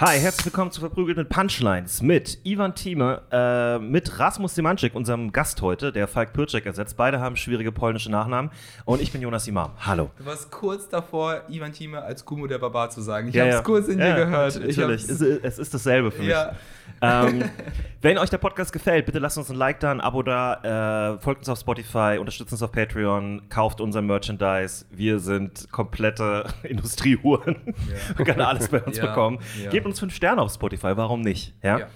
Hi, herzlich willkommen zu Verprügelt mit Punchlines mit Ivan Thieme, äh, mit Rasmus Simanczyk, unserem Gast heute, der Falk Pircek ersetzt. Beide haben schwierige polnische Nachnamen und ich bin Jonas Imam. Hallo. Du warst kurz davor, Ivan Thieme als Kumu der Barbar zu sagen. Ich Ja, hab's ja. kurz in Ja, dir gehört. Ich Natürlich, es, es ist dasselbe für mich. ja. Ähm, wenn euch der Podcast gefällt, bitte lasst uns ein Like da, ein Abo da, äh, folgt uns auf Spotify, unterstützt uns auf Patreon, kauft unser Merchandise. Wir sind komplette Industriehuren. Man kann alles bei uns Ja, bekommen. ja. Gebt uns fünf Sterne auf Spotify, warum nicht? Ja? Ja.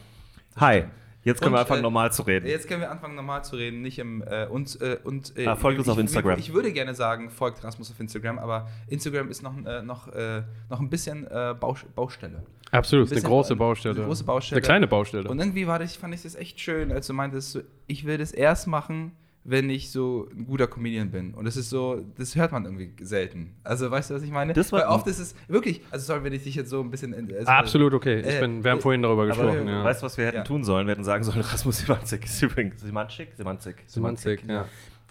Hi, jetzt können Und, wir anfangen, äh, normal zu reden. Jetzt können wir anfangen, normal zu reden, nicht im äh, und äh, und äh, Ah, folgt uns ich, auf Instagram. Ich, ich würde gerne sagen, folgt Rasmus auf Instagram, aber Instagram ist noch, äh, noch, äh, noch ein bisschen äh, Baus- Baustelle. Absolut, Bisschen- eine große Baustelle. Eine große Baustelle. Eine kleine Baustelle. Und irgendwie war das, fand ich das echt schön, als du meintest, so, ich will das erst machen, wenn ich so ein guter Comedian bin. Und das ist so, das hört man irgendwie selten. Also weißt du, was ich meine? Das war- Weil oft ist es wirklich, also sorry, wenn ich dich jetzt so ein bisschen. Also, Absolut okay. Ich Äh, bin, wir haben äh, vorhin darüber gesprochen. du ja. weißt, was wir hätten Ja. tun sollen? Wir hätten sagen sollen, Rasmus Simanczyk ist übrigens Simanczyk? Simanczyk. Semantik, ja.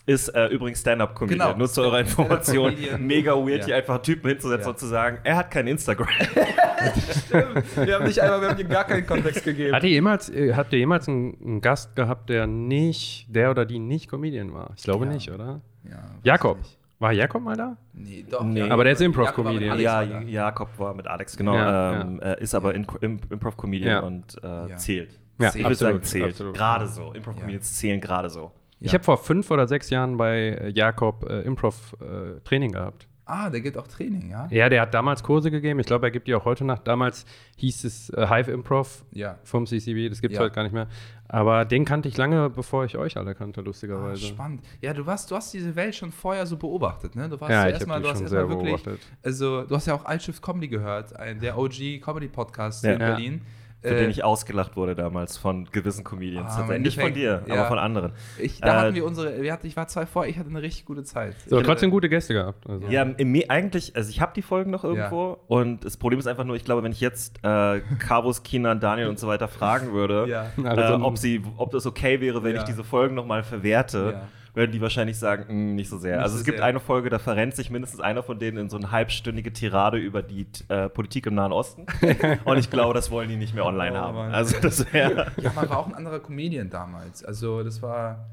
Ist äh, übrigens Stand-Up-Comedian. Genau. Nur zu eurer Information. Mega weird, Ja. hier einfach Typen hinzusetzen Ja. und zu sagen, er hat kein Instagram. wir haben nicht einmal, wir haben dir gar keinen Kontext gegeben. Hat ihr jemals, äh, habt ihr jemals einen, einen Gast gehabt, der nicht, der oder die nicht Comedian war? Ich glaube Ja. nicht, oder? Jakob. ich nicht. War Jakob mal da? Nee, doch. Nee. Aber der ist Improv-Comedian. Ja. Jakob war mit Alex, genau. Ja, ähm, äh, ist aber in, im, Improv-Comedian Ja. und äh, Ja. zählt. Ja, ich würde sagen, zählt. absolut. Gerade so. Improv-Comedians zählen gerade so. Ich Ja. habe vor fünf oder sechs Jahren bei äh, Jakob äh, Improv-Training gehabt. Ah, der gibt auch Training, ja? Ja, der hat damals Kurse gegeben. Ich glaube, er gibt die auch heute nach. Damals hieß es äh, Hive Improv Ja. vom CCB. Das gibt es Ja. heute gar nicht mehr. Aber den kannte ich lange, bevor ich euch alle kannte, Ah, lustigerweise. spannend. Ja, du, warst, du hast diese Welt schon vorher so beobachtet, ne? Du warst Ja, ja ich erstmal, du hast erstmal wirklich, beobachtet. also du hast ja auch Altschiff Comedy gehört, ein, der OG Comedy Podcast in Ja. Für Äh, den ich ausgelacht wurde damals von gewissen Comedians. Ah, nicht von dir, ja. aber von anderen. ich, da Äh, hatten wir unsere, wir hatten, ich war zwei vor, ich hatte eine richtig gute Zeit. So, Ich trotzdem hatte- gute Gäste gehabt. Also. Ja, im, eigentlich, also ich habe die Folgen noch irgendwo und das Problem ist einfach nur, ich glaube, wenn ich jetzt äh, Carvus, Kinan, Daniel und so weiter fragen würde, Ja. Also äh, ob, sie, ob das okay wäre, wenn Ja. ich diese Folgen nochmal verwerte, Ja. würden die wahrscheinlich sagen, "Mm, nicht so sehr. Nicht also so es gibt sehr. eine Folge, da verrennt sich mindestens einer von denen in so eine halbstündige Tirade über die äh, Politik im Nahen Osten und ich glaube, das wollen die nicht mehr online Oh, haben. Mann. Also das wäre... Ja, man war auch ein anderer Comedian damals. Also das war.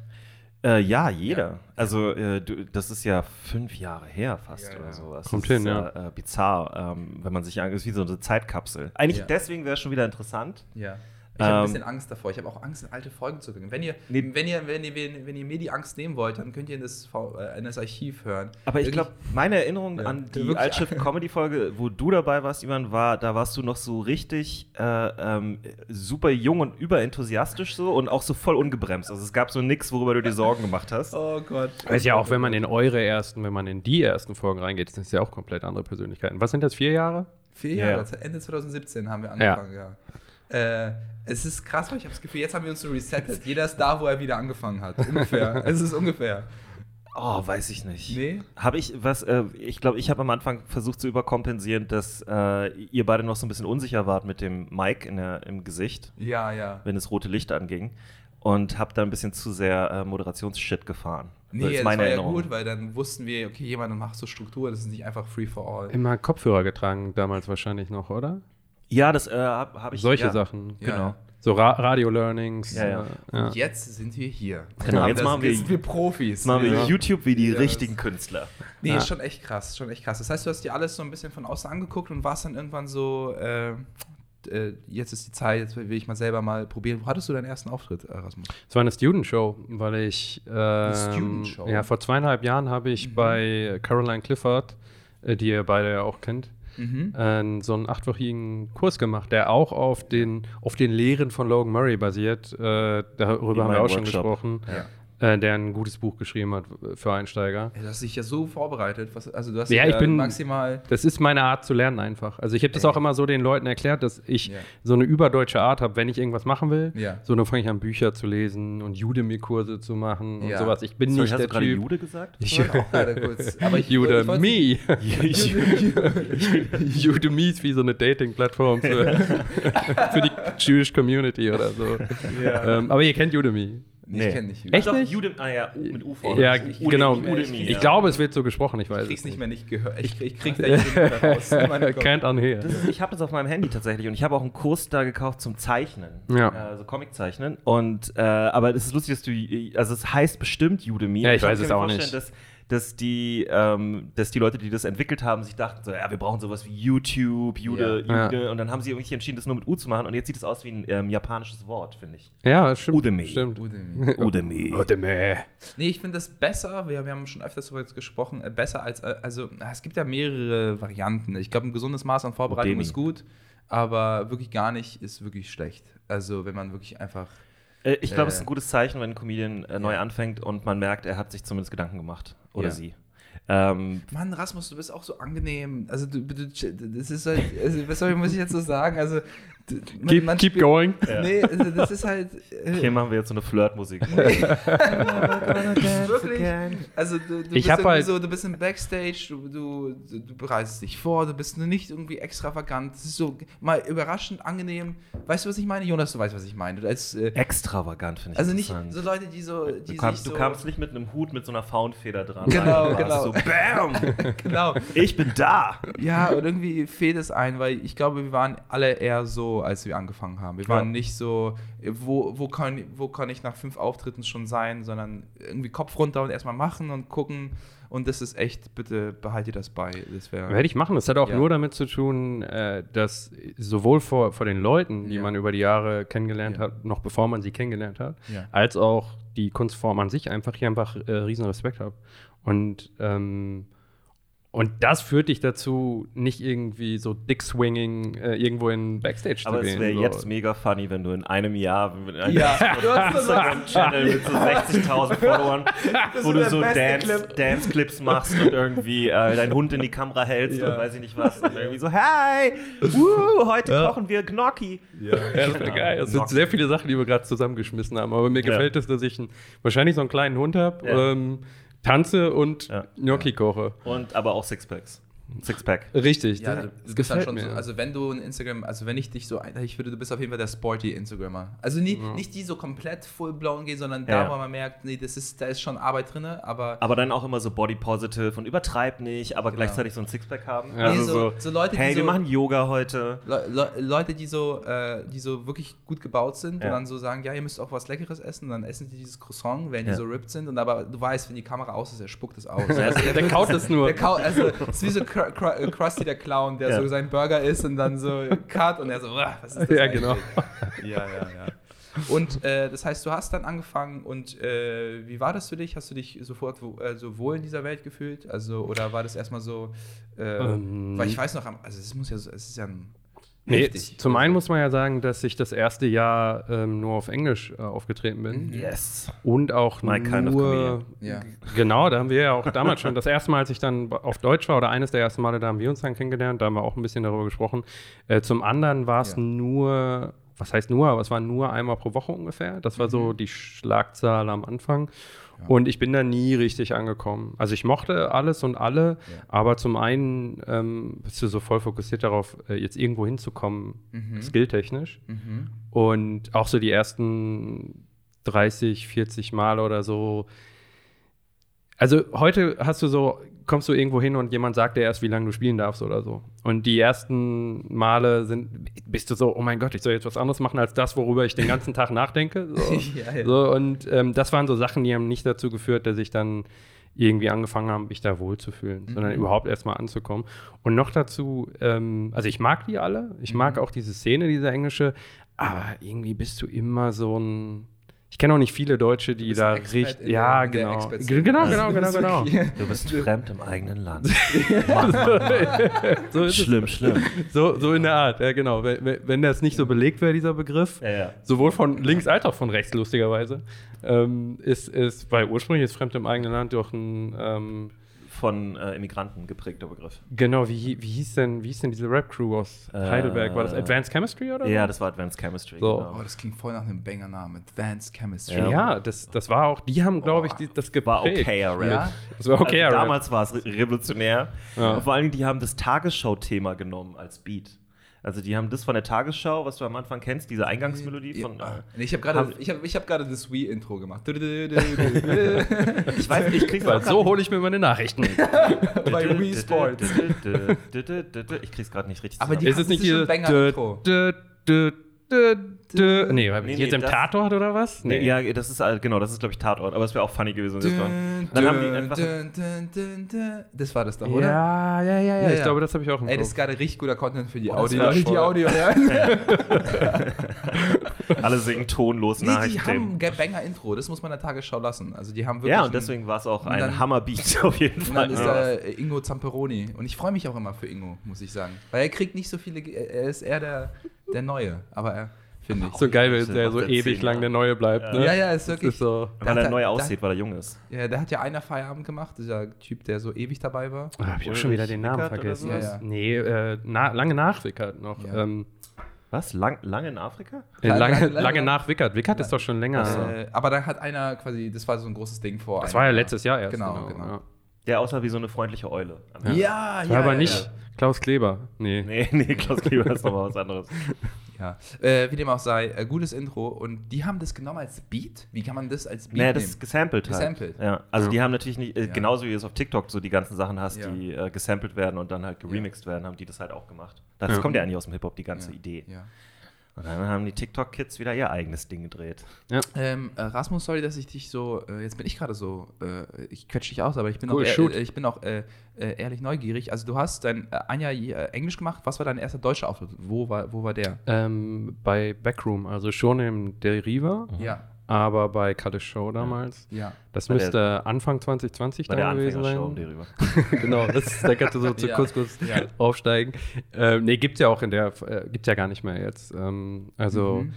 Äh, ja, jeder. Also, äh, du, das ist ja fünf Jahre her fast Ja, oder ja. so. Das Kommt ist, hin, ja. Äh, äh, bizarr, ähm, wenn man sich anguckt, ist wie so eine Zeitkapsel. Eigentlich Ja. deswegen wäre es schon wieder interessant. Ja. Ich habe ein Ähm, bisschen Angst davor. Ich habe auch Angst, in alte Folgen zu gucken. Wenn ihr, Nee. wenn, ihr, wenn, ihr, wenn, wenn ihr mir die Angst nehmen wollt, dann könnt ihr in das, äh, in das Archiv hören. Aber ich glaube, meine Erinnerung Ja. an die Altschiff-Comedy-Folge, wo du dabei warst, Ivan, war, da warst du noch so richtig äh, ähm, super jung und überenthusiastisch so und auch so voll ungebremst. Also es gab so nichts, worüber du dir Sorgen gemacht hast. Oh Gott. Ist ja auch, wenn man in eure ersten, wenn man in die ersten Folgen reingeht, sind es ja auch komplett andere Persönlichkeiten. Was sind das, vier Jahre? Vier Ja. Jahre, Ende 2017 haben wir angefangen, ja. Äh, es ist krass, weil ich habe das Gefühl, jetzt haben wir uns so resettet. Jeder ist da, wo er wieder angefangen hat. Ungefähr. es ist ungefähr. Oh, weiß ich nicht. Nee? Habe ich was, äh, ich glaube, ich habe am Anfang versucht zu überkompensieren, dass äh, ihr beide noch so ein bisschen unsicher wart mit dem Mic in der, im Gesicht, Ja, ja. wenn das rote Licht anging. Und habe da ein bisschen zu sehr äh, Moderationsshit gefahren. Nee, das war ja gut, weil dann wussten wir, okay, jemand macht so Struktur, das ist nicht einfach free for all. Immer Kopfhörer getragen, damals wahrscheinlich noch, oder? Ja, das äh, habe hab ich. Solche ja, Sachen. Ja. Genau. So Ra Radio-Learnings. Ja, ja. äh, ja. Und jetzt sind wir hier. Genau, jetzt das- machen wir- jetzt sind wir Profis. Jetzt machen wir Ja. YouTube wie die richtigen Künstler. Nee, Ja. ist schon echt krass, schon echt krass. Das heißt, du hast dir alles so ein bisschen von außen angeguckt und warst dann irgendwann so, äh, äh, jetzt ist die Zeit, jetzt will ich mal selber mal probieren. Wo hattest du deinen ersten Auftritt, Erasmus? Es war eine Student-Show, weil ich. Ähm, Student-Show? Ja, vor zweieinhalb Jahren habe ich bei Caroline Clifford, äh, die ihr beide ja auch kennt, Mhm. äh, so einen achtwöchigen Kurs gemacht, der auch auf den, auf den Lehren von Logan Murray basiert. Äh, darüber Wie haben wir auch schon Workshop. gesprochen. Ja. Äh, der ein gutes Buch geschrieben hat für Einsteiger. Ey, du hast dich ja so vorbereitet. Was, also du hast Ja, ich bin- maximal. Das ist meine Art zu lernen einfach. Also ich habe das Ey. auch immer so den Leuten erklärt, dass ich Ja. so eine überdeutsche Art habe, wenn ich irgendwas machen will. Ja. So, dann fange ich an, Bücher zu lesen und Udemy-Kurse zu machen und Ja. sowas. Ich bin Sorry, nicht hast der du gerade Typ. Jude gesagt? Ich auch gerade kurz. Aber ich, Udemy. Udemy ist wie so eine Dating-Plattform für, für die Jewish Community oder so. Ähm, aber ihr kennt Udemy. Nee, ich kenne nicht. Echt Doch, nicht? Udemy, ah ja, U mit U vorne. Ja, Udemy, genau. Udemy, ich ja. glaube, es wird so gesprochen, ich weiß Ich krieg's es nicht mehr nicht gehört. Ich, ich krieg's nicht mehr raus. Can't unhear. Ist, ich habe das auf meinem Handy tatsächlich und ich habe auch einen Kurs da gekauft zum Zeichnen. Ja. Also Comic-Zeichnen. Und, äh, aber es ist lustig, dass du, also es heißt bestimmt Udemy. Ja, ich kann weiß es auch vorstellen, nicht. Dass, dass, die, ähm, dass die Leute, die das entwickelt haben, sich dachten so, ja, wir brauchen sowas wie YouTube, Jude, Ja. Jude. Und dann haben sie irgendwie entschieden, das nur mit U zu machen. Und jetzt sieht es aus wie ein ähm, japanisches Wort, finde ich. Ja, stimmt. Udemy. Stimmt. Udemy. Udemy. Udemy. Nee, ich finde das besser, wir, wir haben schon öfters darüber jetzt gesprochen, äh, besser als, äh, also es gibt ja mehrere Varianten. Ich glaube, ein gesundes Maß an Vorbereitung Udemy. ist gut, aber wirklich gar nicht ist wirklich schlecht. Also wenn man wirklich einfach, ich glaube, es ist Äh, ein gutes Zeichen, wenn ein Comedian äh, neu ja. anfängt und man merkt, er hat sich zumindest Gedanken gemacht. Oder Ja. sie. Ähm, Mann, Rasmus, du bist auch so angenehm. Also du, du das ist halt, also, was soll ich, muss ich jetzt so sagen? Also man, Keep, man keep spielt- going. Nee, also das ist halt. Äh, hier machen wir jetzt so eine Flirtmusik. Wirklich? Also du, du Ich bist halt- so, du bist im Backstage, du, du, du, bereitest dich vor, du bist nicht irgendwie extravagant. Das ist so mal überraschend angenehm. Weißt du, was ich meine? Jonas, du weißt, was ich meine. Du Als, äh, Extravagant, finde ich. also nicht so Leute, die so. Die Du kamst, sich du so kamst nicht mit einem Hut mit so einer Faunfeder dran. Genau, rein. Du warst genau. So, bam! genau. Ich bin da! Ja, und irgendwie fehlt es ein, weil ich glaube, wir waren alle eher so, als wir angefangen haben. Wir waren Ja. nicht so, wo, wo, kann, wo kann ich nach fünf Auftritten schon sein, sondern irgendwie Kopf runter und erstmal machen und gucken. Und das ist echt, bitte behalte das bei. Das wäre. Werde ich machen. Das hat auch Ja. nur damit zu tun, äh, dass sowohl vor, vor den Leuten, die Ja. man über die Jahre kennengelernt Ja. hat, noch bevor man sie kennengelernt hat, Ja. als auch die Kunstform an sich einfach hier einfach äh, riesen Respekt habe. Und, ähm, und das führt dich dazu, nicht irgendwie so dick-swinging äh, irgendwo in Backstage Aber zu es gehen. wäre so. jetzt mega funny, wenn du in einem Jahr mit einem Ja, Instagram-Channel mit so 60.000 Followern, wo du so beste Dance- Clip. Dance-Clips machst und irgendwie äh, deinen Hund in die Kamera hältst Ja. und weiß ich nicht was. Und irgendwie so, hey, woo, heute kochen wir Gnocchi. Ja, das wäre geil. Es sind sehr viele Sachen, die wir gerade zusammengeschmissen haben. Aber mir Ja. gefällt es, dass ich ein, wahrscheinlich so einen kleinen Hund habe, Ja. ähm, tanze und Ja. Gnocchi koche. Und aber auch Sixpacks. Sixpack. Richtig. Ja, das, du, das gefällt schon mir. so, also wenn du ein Instagram, also wenn ich dich so, ein- ich würde, du bist auf jeden Fall der sporty Instagrammer. Also nie, nicht die so komplett full blown gehen, sondern da, Ja. wo man merkt, nee, das ist, da ist schon Arbeit drin, aber Aber dann auch immer so body positive und übertreib nicht, aber gleichzeitig so ein Sixpack haben. Ja. Also Nee, so, so- so Leute, die hey, wir machen Yoga heute. Le Le Leute, die so, äh, die so wirklich gut gebaut sind Ja. und dann so sagen, ja, ihr müsst auch was Leckeres essen, und dann essen die dieses Croissant, wenn die Ja. so ripped sind und aber du weißt, wenn die Kamera aus ist, er spuckt es aus. der kaut es nur. Der Kau also, es ist wie so Krusty der Clown, der Ja. so sein Burger isst und dann so cut und er so, "Uah, was ist das Ja, eigentlich?" genau. Ja, ja, ja. Und äh, das heißt, du hast dann angefangen und äh, wie war das für dich? Hast du dich sofort wo, äh, so wohl in dieser Welt gefühlt? Also, oder war das erstmal so, äh, Ähm, weil ich weiß noch, also es muss ja so, es ist ja ein Nee, zum einen muss man ja sagen, dass ich das erste Jahr ähm, nur auf Englisch äh, aufgetreten bin. Yes. Und auch My kind of nur. Ja. Genau, da haben wir ja auch damals schon. Das erste Mal, als ich dann auf Deutsch war, oder eines der ersten Male, da haben wir uns dann kennengelernt, da haben wir auch ein bisschen darüber gesprochen. Äh, zum anderen war es Ja. nur, was heißt nur, aber es war nur einmal pro Woche ungefähr. Das war Mhm. so die Schlagzahl am Anfang. Und ich bin da nie richtig angekommen. Also ich mochte alles und alle, aber zum einen ähm, bist du so voll fokussiert darauf, äh, jetzt irgendwo hinzukommen, Mhm. skilltechnisch. Und auch so die ersten 30, 40 Mal oder so. Also heute hast du so, kommst du irgendwo hin und jemand sagt dir erst, wie lange du spielen darfst oder so. Und die ersten Male sind, bist du so, oh mein Gott, ich soll jetzt was anderes machen als das, worüber ich den ganzen Tag nachdenke. So, Ja, ja. so und ähm, das waren so Sachen, die haben nicht dazu geführt, dass ich dann irgendwie angefangen habe, mich da wohlzufühlen, sondern überhaupt erstmal anzukommen. Und noch dazu, ähm, also ich mag die alle, ich mag auch diese Szene, diese englische, aber irgendwie bist du immer so ein, Ich kenne auch nicht viele Deutsche, die da richtig. Ja, genau. Genau, genau, du genau, bist genau. wirklich- Du bist fremd im eigenen Land. So ist es. schlimm, schlimm. So, so in der Art, ja, genau. Wenn, wenn- wenn das nicht so belegt wäre, dieser Begriff, Ja, ja. sowohl von links als auch von rechts, lustigerweise, ähm, ist, ist, weil ursprünglich ist Fremd im eigenen Land doch ein, ähm, Von äh, Immigranten geprägter Begriff. genau, wie, wie, hieß denn, wie hieß denn diese Rap-Crew aus Äh, Heidelberg? War das Advanced Chemistry oder? Ja, das war Advanced Chemistry. So. Oh, Genau. das klingt voll nach einem Banger-Namen. Advanced Chemistry. Ja, Ja. das, das war auch, die haben, glaube ich, die, das geprägt. War okayer Rap. Ja? Das war okay, also Rap. damals war es re revolutionär. Ja. Und vor allen Dingen, die haben das Tagesschau-Thema genommen als Beat. Also die haben das von der Tagesschau, was du am Anfang kennst, diese Eingangsmelodie von. Ja. Äh, Ich habe gerade ich hab, ich hab gerade das Wii-Intro gemacht. ich weiß nicht, ich krieg's Weil auch so hole ich mir meine Nachrichten. Bei Wii Sports. Ich krieg's gerade nicht richtig Aber die- ist es nicht diese. ein Banger-Intro. Dö, dö, dö, dö. Nee, Nee, jetzt nee, im das- Tatort oder was? Nee, ja, das ist genau, das ist glaube ich Tatort, aber es wäre auch funny gewesen. war. Dann haben die einfach Das war das doch, oder? Ja, ja, ja, ja. Ja, Ich ja. glaube, das habe ich auch im Ey, das ist Kopf. gerade richtig guter Content für die das Audio. die Audio hören. alle singen tonlos Nee, die haben ein Banger-Intro. Das muss man der Tagesschau lassen. Also die haben wirklich. Ja, und deswegen war es auch Und ein dann- Hammerbeat auf jeden Und Fall. dann ist Ja. da äh, Ingo Zamperoni. Und ich freue mich auch immer für Ingo, muss ich sagen. Weil er kriegt nicht so viele. Er ist eher der, der Neue. Aber er, finde ich. So geil, wenn der so ewig zehn lang der Neue bleibt. Ne? Ja, ja, ist wirklich. ist so. Weil Da- er neu aussieht, weil er jung ist. Ja, der hat ja einer Feierabend gemacht, dieser Typ, der so ewig dabei war. Ah, hab ich auch schon wieder den Namen Wickert vergessen. Ja, ja. Nee, äh, na, lange nach Wickert noch. Ja. Ähm, Was? Lang, lange in Afrika? äh, Lange- lange, lange- nach Wickert. Wickert ist doch schon länger. Äh, aber da hat einer quasi, das war so ein großes Ding vor. Das war ja letztes Jahr erst. Genau, genau. Ja. Der aussah wie so eine freundliche Eule. Ja, ja, ja. war aber ja, nicht Klaus Kleber. Nee. Nee, nee, Klaus Kleber ist nochmal was anderes. Ja. Äh, wie dem auch sei, äh, gutes Intro. Und die haben das genommen als Beat? Wie kann man das als Beat Nee, das nehmen? ist gesampelt halt. Gesampelt. Ja, also Ja. die haben natürlich nicht, äh, Ja. genauso wie du es auf TikTok so die ganzen Sachen hast, Ja. die äh, gesampelt werden und dann halt geremixed werden, haben die das halt auch gemacht. Das Ja. kommt ja eigentlich aus dem Hip-Hop, die ganze Ja. Idee. Ja. Und dann haben die TikTok-Kids wieder ihr eigenes Ding gedreht. Ähm, äh, Rasmus, sorry, dass ich dich so, äh, jetzt bin ich gerade so, äh, ich quetsche dich aus, aber ich bin Cool, auch, shoot. äh, ich bin auch äh, äh, ehrlich neugierig. Also du hast dein äh, ein Jahr äh, Englisch gemacht. Was war dein erster deutscher Auftritt? Wo war, wo war der? Ähm, bei Backroom, also schon im Deriva, Ja, aber bei Kalle Show damals. ja. Das Bei der- müsste Anfang 2020 Bei der da gewesen um sein. darüber. genau, das da kannst du so zu Ja. kurz, kurz Ja. aufsteigen. Ähm, nee, gibt's ja auch in der, äh, gibt's ja gar nicht mehr jetzt. Ähm, also, Mhm.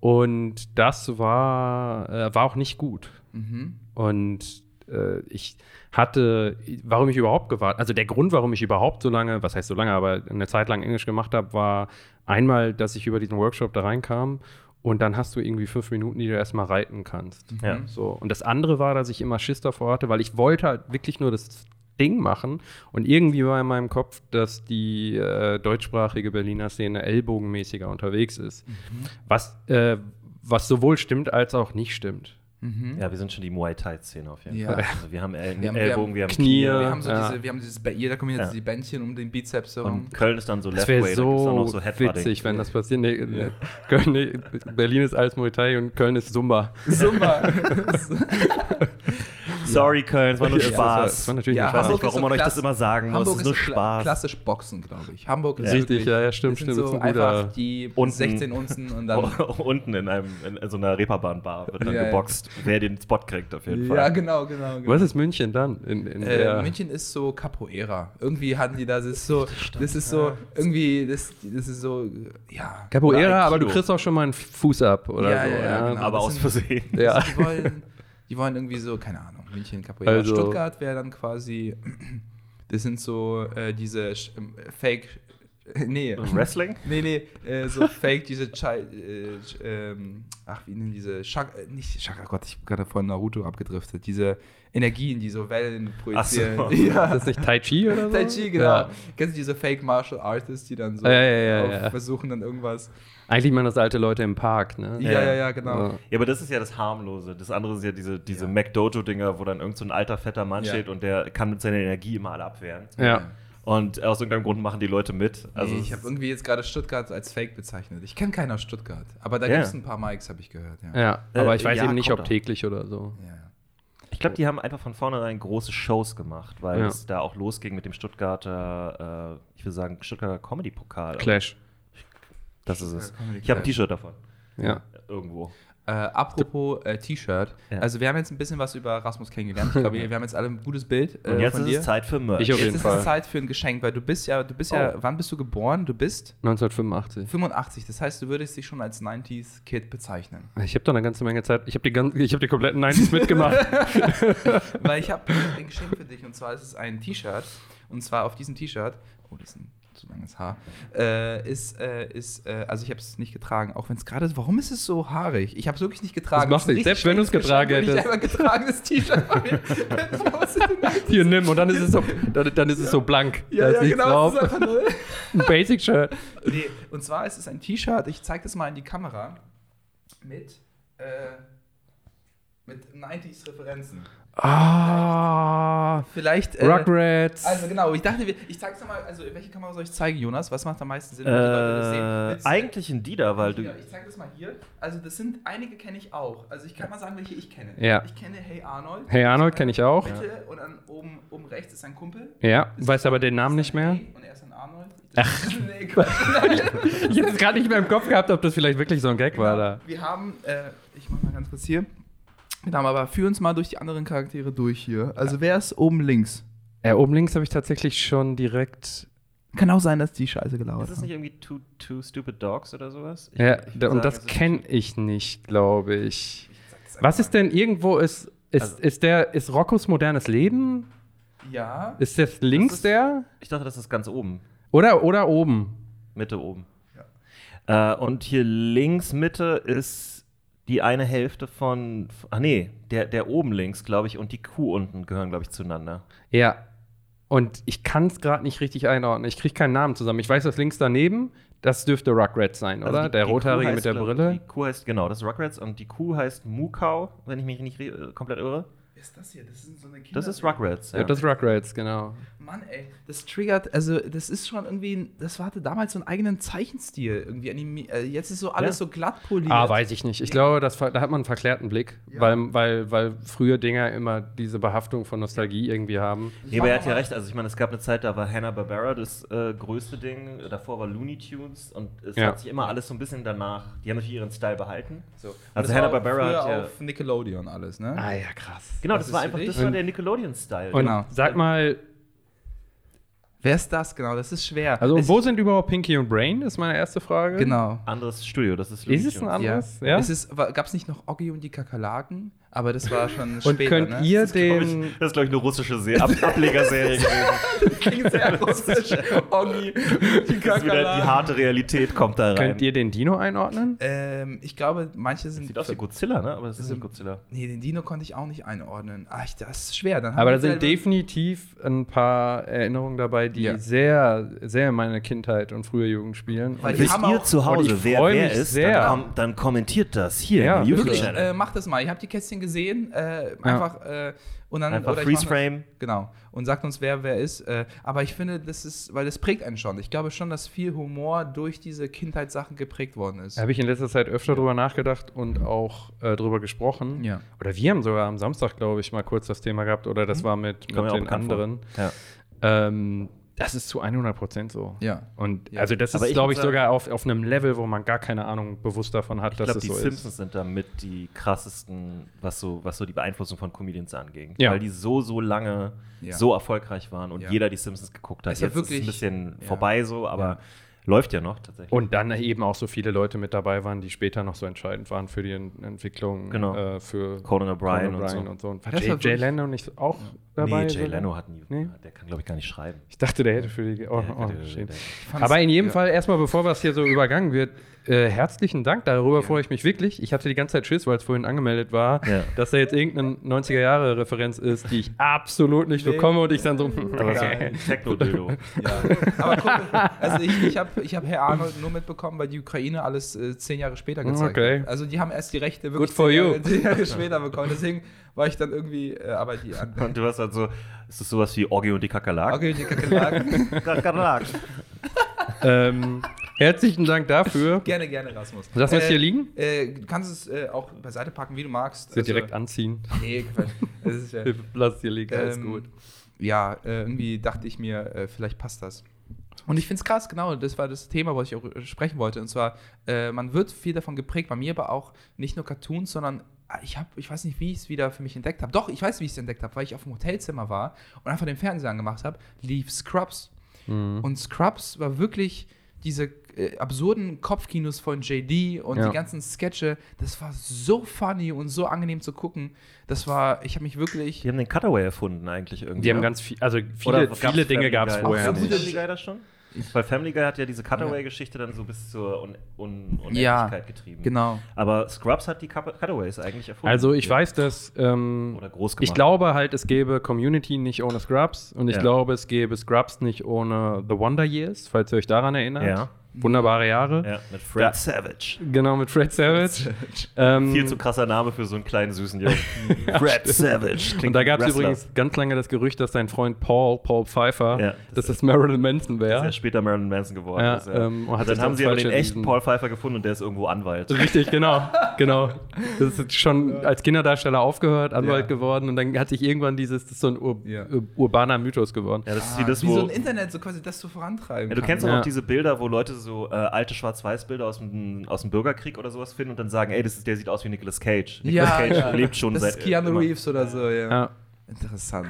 und das war, äh, war auch nicht gut. Mhm. Und äh, ich hatte, warum ich überhaupt gewartet, also der Grund, warum ich überhaupt so lange, was heißt so lange, aber eine Zeit lang Englisch gemacht habe, war einmal, dass ich über diesen Workshop da reinkam und dann hast du irgendwie fünf Minuten, die du erstmal reiten kannst. Ja. So. Und das andere war, dass ich immer Schiss davor hatte, weil ich wollte halt wirklich nur das Ding machen und irgendwie war in meinem Kopf, dass die äh, deutschsprachige Berliner Szene ellbogenmäßiger unterwegs ist. Was, äh, was sowohl stimmt als auch nicht stimmt. Mhm. Ja, wir sind schon die Muay Thai-Szene auf jeden Ja. Fall. Also wir haben, El Wir haben- Ellbogen, wir haben Knie. Knie. Wir haben so Ja. diese, wir haben dieses, jeder kommt jetzt Ja. die Bändchen um den Bizeps herum. Und Köln ist dann so Das Left wäre Way, da gibt's dann so, so witzig, wenn das passiert. Nee, nee, Köln, nee, Berlin ist alles Muay Thai und Köln ist Zumba. Super. Sorry, Köln, es war nur Ja, das war- Spaß. das war natürlich Ja, Spaß. nicht, warum man euch das immer sagen muss. Hamburg es ist nur Spaß. klassisch Boxen, glaube ich. Hamburg ist Richtig, wirklich, ja, ja, stimmt, stimmt, So das ist ein guter- einfach die Unten. 16 Unzen und dann. Unten in, einem, in so einer Reeperbahn-Bar wird dann Ja, ja. geboxt, wer den Spot kriegt auf jeden ja, Fall. genau, genau. genau. Was ist München dann? In, in Äh, der, München ist so Capoeira. Irgendwie hatten die da, das ist so, das ist so, irgendwie, das, das ist so, ja. Capoeira, aber du kriegst auch schon mal einen Fuß ab oder Ja, so. ja, ja, genau. Aber aus Versehen. Ja. Die wollen, irgendwie so, keine Ahnung, München, Capoeira. Also- Stuttgart wäre dann quasi, das sind so äh, diese ähm, Fake, nee. Wrestling? Nee, nee, äh, so fake, diese Chai, äh, ähm, ach, wie nennen diese, Shak, äh, nicht Shaka, Gott, ich bin gerade von Naruto abgedriftet, diese Energien, die so Wellen projizieren. Ach so. Ja. Ist das nicht Tai Chi oder so? Tai Chi, genau. Ja. Kennst du diese Fake Martial Artists, die dann so Ja, ja, ja, auf- versuchen dann irgendwas? Eigentlich machen das alte Leute im Park, ne? Ja, ja, ja, genau. Ja. Ja, aber das ist ja das Harmlose. Das andere ist ja diese, diese Ja. McDojo-Dinger, wo dann irgend so ein alter, fetter Mann Ja. steht und der kann mit seiner Energie immer alle abwehren. Ja. Und aus irgendeinem Grund machen die Leute mit. Also nee, ich habe irgendwie jetzt gerade Stuttgart als Fake bezeichnet. Ich kenne keinen aus Stuttgart, aber da Ja. gibt es ein paar Mikes, habe ich gehört. Ja. Ja, aber Äh, ich weiß ja, eben nicht, ob auch. täglich oder so. Ja, ich glaube, die haben einfach von vornherein große Shows gemacht, weil Ja. es da auch losging mit dem Stuttgarter, äh, ich würde sagen, Stuttgarter Comedy-Pokal. Clash. Das ist es. Ich habe ein. T-Shirt davon. Ja. Irgendwo. Äh, apropos äh, T-Shirt. Ja. Also wir haben jetzt ein bisschen was über Rasmus kennengelernt. Ich glaube, wir haben jetzt alle ein gutes Bild äh, Und jetzt von ist dir. es Zeit für Merch. Ich auf jetzt jeden ist Fall. es Zeit für ein Geschenk, weil du bist ja, du bist ja, Oh. wann bist du geboren? Du bist 1985. 85. Das heißt, du würdest dich schon als 90s Kid bezeichnen. Ich habe da eine ganze Menge Zeit. Ich habe die, gan- ich hab die kompletten 90s mitgemacht. Weil ich habe ein Geschenk für dich und zwar ist es ein T-Shirt und zwar auf diesem T-Shirt, oh, das ist ein zu langes Haar, äh, ist, äh, ist äh, also ich habe es nicht getragen, auch wenn es gerade, warum ist es so haarig? Ich habe es wirklich nicht getragen. Das macht ein nichts, richtig selbst wenn du es getragen hättest. Ich einfach getragenes T-Shirt? Hier nimm und dann ist es so, dann, dann ist es so blank. Ja, ja, genau, drauf. das ist einfach null. Ein Basic-Shirt. Nee, und zwar ist es ein T-Shirt, ich zeige das mal in die Kamera, mit, äh, mit 90s-Referenzen. Ah, Vielleicht. Äh, Rugrats. Also genau, ich dachte, ich zeig's nochmal, also welche Kamera soll ich zeigen, Jonas? Was macht am meisten Sinn, wenn die Leute das sehen? Äh, Willst du- eigentlich in Dida, weil du. Ja, ich zeig das mal hier. Also das sind, einige kenne ich auch. Also ich kann mal sagen, welche ich kenne. Ja. Ich kenne Hey Arnold. Hey Arnold kenn ich auch. Mitte und dann oben, oben rechts ist ein Kumpel. ja, Das weiß ist aber den Namen nicht ist mehr. Und er ist ein Arnold. Ach. nee. Ich hätte es gerade nicht mehr im Kopf gehabt, ob das vielleicht wirklich so ein Gag war da. Wir haben, äh, ich mach mal ganz kurz hier. Wir haben aber, führ uns mal durch die anderen Charaktere durch hier. Also wer ist oben links? Ja, oben links habe ich tatsächlich schon direkt. Kann auch sein, dass die Scheiße gelauert Ist das nicht irgendwie Two, two Stupid Dogs oder sowas? Ich- Ja, ich da- und sagen, das es ist kenne ich nicht, glaube ich. Was ist denn irgendwo ist ist, Also- ist der ist Roccos modernes Leben? Ja. Ist das links ist- der Ich dachte, das ist ganz oben. oder oder oben? Mitte oben. Äh, und hier links Mitte ist die eine Hälfte von. Ach nee, der, der oben links, glaube ich, und die Kuh unten gehören, glaube ich, zueinander. Ja. Und ich kann es gerade nicht richtig einordnen. Ich kriege keinen Namen zusammen. Ich weiß, das links daneben, das dürfte Rugrats sein, oder? Also die- der die rothaarige heißt, mit der Brille. Die Kuh heißt, genau, das ist Rugrats und die Kuh heißt Mukau, wenn ich mich nicht äh, komplett irre. Ist das hier? Das ist so eine Kinder Das ist Rugrats. Ja, das ist Rugrats, genau. Mann, ey, das triggert, also das ist schon irgendwie, ein- das hatte damals so einen eigenen Zeichenstil irgendwie. Animi äh, jetzt ist so alles Ja. so glatt poliert. Ah, weiß ich nicht. Ich glaube, das, da hat man einen verklärten Blick, weil, weil, weil früher Dinger immer diese Behaftung von Nostalgie irgendwie haben. Nee, aber er hat ja recht. Also ich meine, es gab eine Zeit, da war Hanna-Barbera das äh, größte Ding. Davor war Looney Tunes und es Ja. hat sich immer alles so ein bisschen danach. Die haben natürlich ihren Style behalten. So. Also Hanna-Barbera hat ja- auf Nickelodeon alles, ne? Ah ja, krass. Genau, Was das ist war einfach, das war der Nickelodeon-Style. Genau. sag mal, Wer ist das genau? Das ist schwer. also es, wo sind überhaupt Pinky und Brain, ist meine erste Frage. Genau. Anderes Studio, das ist Ist es ein anderes? Ja. Ja. Gab es nicht noch Oggi und die Kakerlaken? Aber das war schon Und später, könnt ne? ihr Das ich, den. das ist, glaube ich, eine russische Serie, Ab Ablegerserie gewesen. Das klingt sehr russisch. Oggi, die Das wieder die harte Realität kommt da rein. Könnt ihr den Dino einordnen? Ähm, ich glaube, manche sind. Sieht aus wie Godzilla, ne? Aber das ist Also- nicht Godzilla. Nee, den Dino konnte ich auch nicht einordnen. Ach, das ist schwer. Dann Aber da sind definitiv ein paar Erinnerungen dabei, die Ja. sehr, sehr in meine Kindheit und frühe Jugend spielen. Weil Und Wisst ihr zu Hause, ich wer wer ist, sehr. Dann, dann kommentiert das hier Ja, im Wirklich, YouTube-Channel. äh, macht das mal. Ihr habt die Kästchen gesehen. Äh, einfach, äh, und dann, Einfach oder Freeze Frame. Das, genau. Und sagt uns, wer wer ist. Äh, aber ich finde, das ist, weil das prägt einen schon. Ich glaube schon, dass viel Humor durch diese Kindheitssachen geprägt worden ist. Da habe ich in letzter Zeit öfter drüber nachgedacht und auch äh, drüber gesprochen. Ja. Oder wir haben sogar am Samstag, glaube ich, mal kurz das Thema gehabt. Oder das war mit, mit den vor. anderen. Ja. Ähm, das ist zu 100 Prozent so. Ja. Und Ja. also das Aber ist, glaube ich, sogar auf, auf einem Level, wo man gar keine Ahnung bewusst davon hat, Ich dass glaube, es die so Simpsons ist. sind damit die krassesten, was so, was so die Beeinflussung von Comedians angeht. Ja. Weil die so, so lange Ja. so erfolgreich waren und Ja. jeder die Simpsons geguckt hat. Ist ja Jetzt ist es wirklich- ein bisschen ja. vorbei so, aber Ja. Läuft ja noch tatsächlich. Und dann eben auch so viele Leute mit dabei waren, die später noch so entscheidend waren für die Ent- Entwicklung, Genau. äh, für Conan O'Brien und so. Und so. Und war Das Jay, Jay Leno nicht auch dabei? nee, Jay? Leno hat nie, Nee? der kann glaube ich gar nicht schreiben. Ich dachte, der hätte für die. Oh, oh, Aber in jedem ja. Fall erstmal, bevor was hier so übergangen wird, äh, herzlichen Dank. Darüber freue ich mich wirklich. Ich hatte die ganze Zeit Schiss, weil es vorhin angemeldet war, Ja. dass da jetzt irgendeine 90er-Jahre-Referenz ist, die ich absolut nicht Nee. bekomme und ich dann so. Aber so Geil. ein Techno-Dildo. Ja. Aber guck, also ich, ich habe ich hab Herr Arnold nur mitbekommen, weil die Ukraine alles äh, zehn Jahre später gezeigt Okay. hat. Also die haben erst die Rechte wirklich Good for zehn, you. Jahre, zehn Jahre später bekommen. Deswegen war ich dann irgendwie, äh, aber die an. Und du hast halt so, ist das sowas wie Orgi und die Kakerlaken? Okay, die Kakerlaken. Kakerlaken. ähm, herzlichen Dank dafür. gerne, gerne, Rasmus. Wir es Äh, hier liegen? Äh, du kannst es äh, auch beiseite packen, wie du magst. Also, direkt anziehen. Nee. Das ist ja, Lass es hier liegen. Alles ähm, gut. Ja, äh, irgendwie dachte ich mir, äh, vielleicht passt das. Und ich finde es krass, genau, das war das Thema, was ich auch äh, sprechen wollte. Und zwar, äh, man wird viel davon geprägt, bei mir aber auch nicht nur Cartoons, sondern ah, ich habe, ich weiß nicht, wie ich es wieder für mich entdeckt habe. Doch, ich weiß, wie ich es entdeckt habe, weil ich auf dem Hotelzimmer war und einfach den Fernseher angemacht habe, lief Scrubs. Und Scrubs war wirklich diese äh, absurden Kopfkinos von JD und Ja. die ganzen Sketche. Das war so funny und so angenehm zu gucken. Das war, ich habe mich wirklich. Die haben den Cutaway erfunden eigentlich irgendwie. Die haben ne? ganz viel, also viele, gab's viele Dinge gab es vorher Gab's nicht. Family Guy das schon? Weil Family Guy hat ja diese Cutaway-Geschichte dann so bis zur Un Un Ja, Unendlichkeit getrieben. Genau. Aber Scrubs hat die Cut- Cutaways eigentlich erfunden. Also ich Ja. weiß, dass ähm, Oder groß ich gemacht. glaube halt, es gäbe Community nicht ohne Scrubs und ich Ja. glaube, es gäbe Scrubs nicht ohne The Wonder Years, falls ihr euch daran erinnert. Ja. Wunderbare Jahre. Ja, mit Fred Da- Savage. Genau, mit Fred Savage. ähm, Viel zu krasser Name für so einen kleinen süßen Jungen. Fred Savage. und da gab es übrigens ganz lange das Gerücht, dass sein Freund Paul, Paul Pfeiffer, Ja, dass das Marilyn Manson Der ist ja wäre. später Marilyn Manson geworden. Ja, ist, ja. ähm, und hat und sich dann haben sie aber den echten. Paul Pfeiffer gefunden und der ist irgendwo Anwalt. Richtig, genau, genau. Das ist schon als Kinderdarsteller aufgehört, Anwalt Ja. geworden und dann hat sich irgendwann dieses, das ist so ein Ur urbaner Mythos geworden. Ja, das ist Ah, wie das, wie wo. so ein Internet, so quasi das so vorantreiben. Ja, du kennst auch diese Bilder, wo Leute so äh, alte Schwarz-Weiß-Bilder aus dem, aus dem Bürgerkrieg oder sowas finden und dann sagen, ey, das ist, der sieht aus wie Nicolas Cage. Nicolas Ja, Cage ja. lebt schon das seit. ist Keanu immer. Reeves oder so, ja. Ja. Interessant.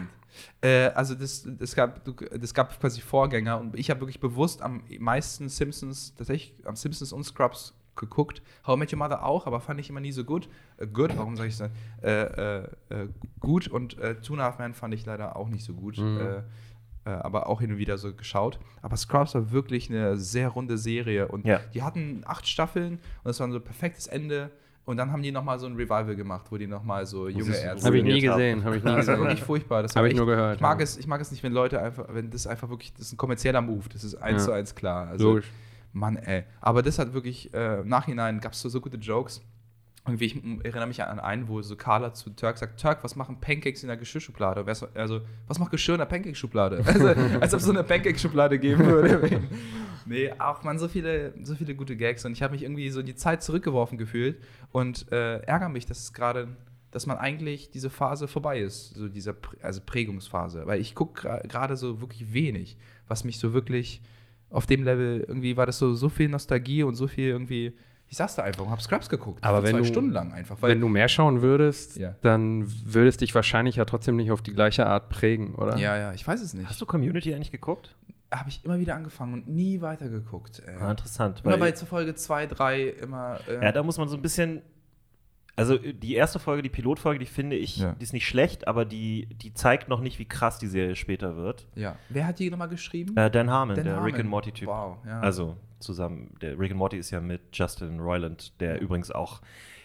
Äh, also das, das, gab, das gab quasi Vorgänger und ich habe wirklich bewusst am meisten Simpsons, tatsächlich am Simpsons und Scrubs geguckt. How I Met Your Mother auch, aber fand ich immer nie so gut. Äh, good, warum sage ich das? Äh, äh, äh, gut und äh, Two and a Half Men fand ich leider auch nicht so gut. Mhm. Äh, aber auch hin und wieder so geschaut. Aber Scrubs war wirklich eine sehr runde Serie und Ja. die hatten acht Staffeln und das war so ein perfektes Ende. Und dann haben die nochmal so ein Revival gemacht, wo die nochmal so junge Ärzte. Habe ich nie gesehen, habe ich nie Das war gesehen. wirklich furchtbar. Das Hab war ich nur gehört, Ich mag, ja. es, ich mag es nicht, wenn Leute einfach, wenn das einfach wirklich, das ist ein kommerzieller Move. Das ist eins Ja. zu eins klar. Also, Logisch. Mann, ey. Aber das hat wirklich, äh, im Nachhinein gab es so, so gute Jokes. Irgendwie, ich erinnere mich an einen, wo so Carla zu Turk sagt, Turk, was machen Pancakes in der Geschirrschublade? Also, was macht Geschirr in der Pancake-Schublade? Also, als ob es so eine Pancake-Schublade geben würde. nee, auch man, so viele, so viele gute Gags. Und ich habe mich irgendwie so die Zeit zurückgeworfen gefühlt und äh, ärgere mich, dass es gerade, dass man eigentlich diese Phase vorbei ist, so dieser also Prägungsphase. Weil ich gucke gerade so wirklich wenig, was mich so wirklich auf dem Level irgendwie war das so, so viel Nostalgie und so viel irgendwie. Ich sag's da einfach und hab Scrubs geguckt. Aber wenn zwei du- Stunden lang einfach. Weil Wenn du mehr schauen würdest, Ja. dann würdest dich wahrscheinlich ja trotzdem nicht auf die gleiche Art prägen, oder? ja, ja, ich weiß es nicht. Hast du Community eigentlich geguckt? Habe ich immer wieder angefangen und nie weitergeguckt. Äh. Ah, interessant. Bei Weil, zur Folge 2, 3 immer. Äh, ja, da muss man so ein bisschen. Also die erste Folge, die Pilotfolge, die finde ich, Ja. die ist nicht schlecht, aber die, die zeigt noch nicht, wie krass die Serie später wird. ja. Wer hat die nochmal geschrieben? Äh, Dan Harmon, Dan der Harmon. Rick and Morty-Typ. Wow, ja. Also zusammen, der Rick and Morty ist ja mit Justin Roiland, der übrigens auch,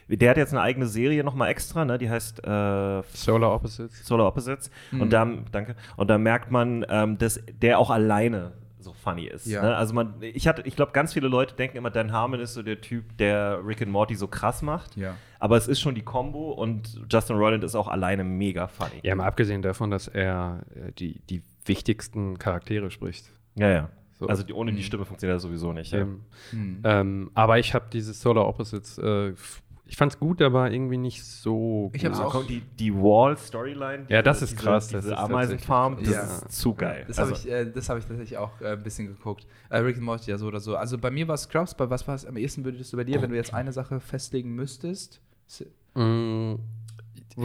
der hat jetzt eine eigene Serie nochmal extra, ne? Die heißt äh, Solar Opposites. Solar Opposites. Mhm. Und da, danke. Und da merkt man, ähm, dass der auch alleine so funny ist. Ja. Ne? Also man, ich hatte, ich glaube, ganz viele Leute denken immer, Dan Harmon ist so der Typ, der Rick and Morty so krass macht. Ja. Aber es ist schon die Combo und Justin Roiland ist auch alleine mega funny. Ja, mal abgesehen davon, dass er äh, die, die wichtigsten Charaktere spricht. ja. ja. So. Also die, ohne die Mhm. Stimme funktioniert das sowieso nicht. Ja. Ähm, Hm. ähm, aber ich habe dieses Solar Opposites, äh, ich fand es gut, aber irgendwie nicht so Ich gut. hab's auch- Die, die Wall-Storyline. Ja, das diese- ist krass, Diese, das diese ist Ameisenfarm, das tatsächlich- ist zu geil. Das Also- habe ich, äh, das hab ich tatsächlich auch äh, ein bisschen geguckt. Äh, Rick and Morty, ja, so oder so. Also bei mir war Scrubs, bei was war es am ehesten würdest du bei dir, wenn du jetzt eine Sache festlegen müsstest? Mm,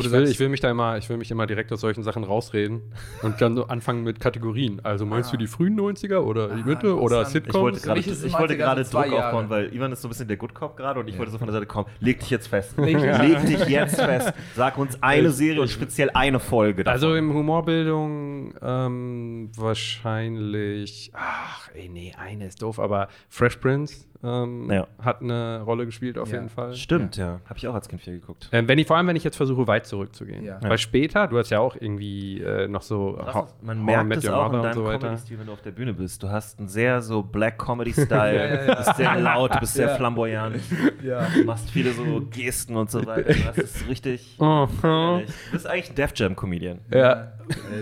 ich, will, sagst- ich will mich da immer, ich will mich immer direkt aus solchen Sachen rausreden und dann so anfangen mit Kategorien. Also meinst Ah. du die frühen 90er oder die Ah, Mitte oder. Ich Sitcoms? wollte gerade ich wollte gerade Druck Jahre. aufbauen, weil Ivan ist so ein bisschen der Good Cop gerade und ich Ja. wollte so von der Seite kommen. Leg dich jetzt fest. Leg dich- Leg dich jetzt fest. Sag uns eine Serie und speziell eine Folge davon. Also im Humorbildung ähm, wahrscheinlich, ach, ey, nee, eine ist doof, aber Fresh Prince ähm, Ja. hat eine Rolle gespielt auf Ja. jeden Fall. Stimmt, ja. Habe ich auch als Kind viel geguckt. Ähm, wenn ich, vor allem, wenn ich jetzt versuche, weit zurückzugehen. Ja. Weil später, du hast ja auch irgendwie äh, noch so How- Man I merkt es auch Mother in und deinem so. Comedy-Stil, wenn du auf der Bühne bist. Du hast einen sehr so Black Comedy-Style. Ja, ja, ja. Du bist sehr laut, du bist sehr Ja. flamboyant. Ja. Du machst viele so Gesten und so weiter. Das ist richtig. Oh. Du bist eigentlich ein Def Jam-Comedian. Ja,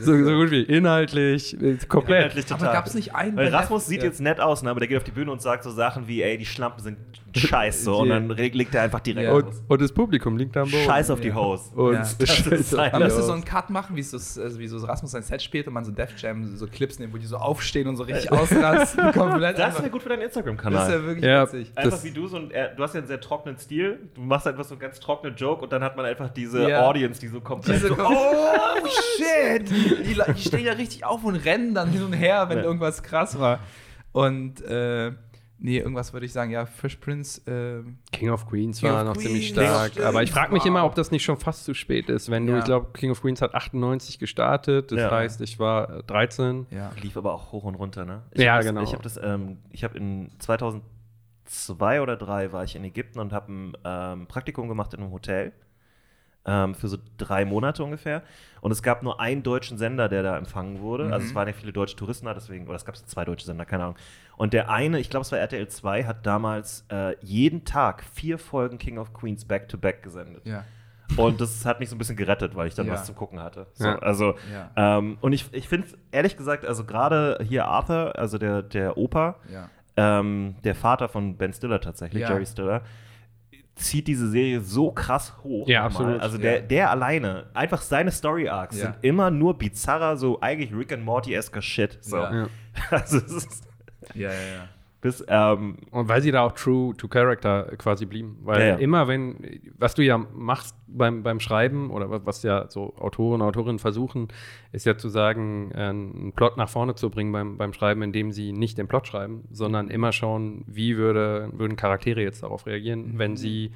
so, ist- so gut wie inhaltlich, äh, komplett. Inhaltlich Aber total. gab's nicht einen Weil Rasmus sieht ja. jetzt nett aus, ne? aber der geht auf die Bühne und sagt so Sachen wie, ey, die Schlampen sind scheiße. So, und dann legt er einfach direkt Ja. Und, los. und das Publikum liegt am Boden. Scheiß auf die Hose. Und Ja, das ist Man alle müsste so einen Cut machen, wie, so, also wie so Rasmus sein Set spielt und man so Def Jam so Clips nimmt, wo die so aufstehen und so richtig ausrasten. Das wäre gut für deinen Das ist Instagram-Kanal. ja wirklich Ja. witzig. Einfach wie du so ein, er- du hast ja einen sehr trockenen Stil. Du machst einfach so einen ganz trockenen Joke und dann hat man einfach diese Ja. Audience, die so komplett Diese so, oh shit! Die, Le- die stehen ja richtig auf und rennen dann hin und her, wenn Ja. irgendwas krass war. Und äh, nee, irgendwas würde ich sagen, ja, Fresh Prince, äh, King of Queens King war of noch ziemlich Queens, stark. stimmt. Aber ich frage mich Wow. immer, ob das nicht schon fast zu spät ist. Wenn du, Ja. ich glaube, King of Queens hat 98 gestartet. Das Ja. heißt, ich war äh, 13. ja. lief aber auch hoch und runter, ne? Ich Ja, hab das, genau. Ich habe das, ähm, ich habe in 2002 oder 3 war ich in Ägypten und habe ein ähm, Praktikum gemacht in einem Hotel ähm, für so drei Monate ungefähr. Und es gab nur einen deutschen Sender, der da empfangen wurde. Also Mhm. es waren ja viele deutsche Touristen da, deswegen, oder es gab zwei deutsche Sender, keine Ahnung. Und der eine, ich glaube, es war RTL 2, hat damals äh, jeden Tag vier Folgen King of Queens back-to-back gesendet. Ja. Und das hat mich so ein bisschen gerettet, weil ich dann Ja. was zum Gucken hatte. So, Ja. Also, Ja. ähm, und ich, ich finde ehrlich gesagt, also gerade hier Arthur, also der, der Opa, Ja. ähm, der Vater von Ben Stiller tatsächlich, Ja. Jerry Stiller, zieht diese Serie so krass hoch. Ja, absolut. Also der, Ja. der alleine, einfach seine Story-Arcs Ja. sind immer nur bizarrer, so eigentlich Rick and Morty-esker Shit. So. Ja. Also es ist Ja, ja, ja. Bis, ähm, Und weil sie da auch true to character quasi blieben. Weil Ja, ja. immer, wenn, was du ja machst beim, beim Schreiben oder wa- was ja so Autoren und Autorinnen versuchen, ist ja zu sagen, äh, einen Plot nach vorne zu bringen beim, beim Schreiben, indem sie nicht den Plot schreiben, sondern immer schauen, wie würde, würden Charaktere jetzt darauf reagieren, wenn sie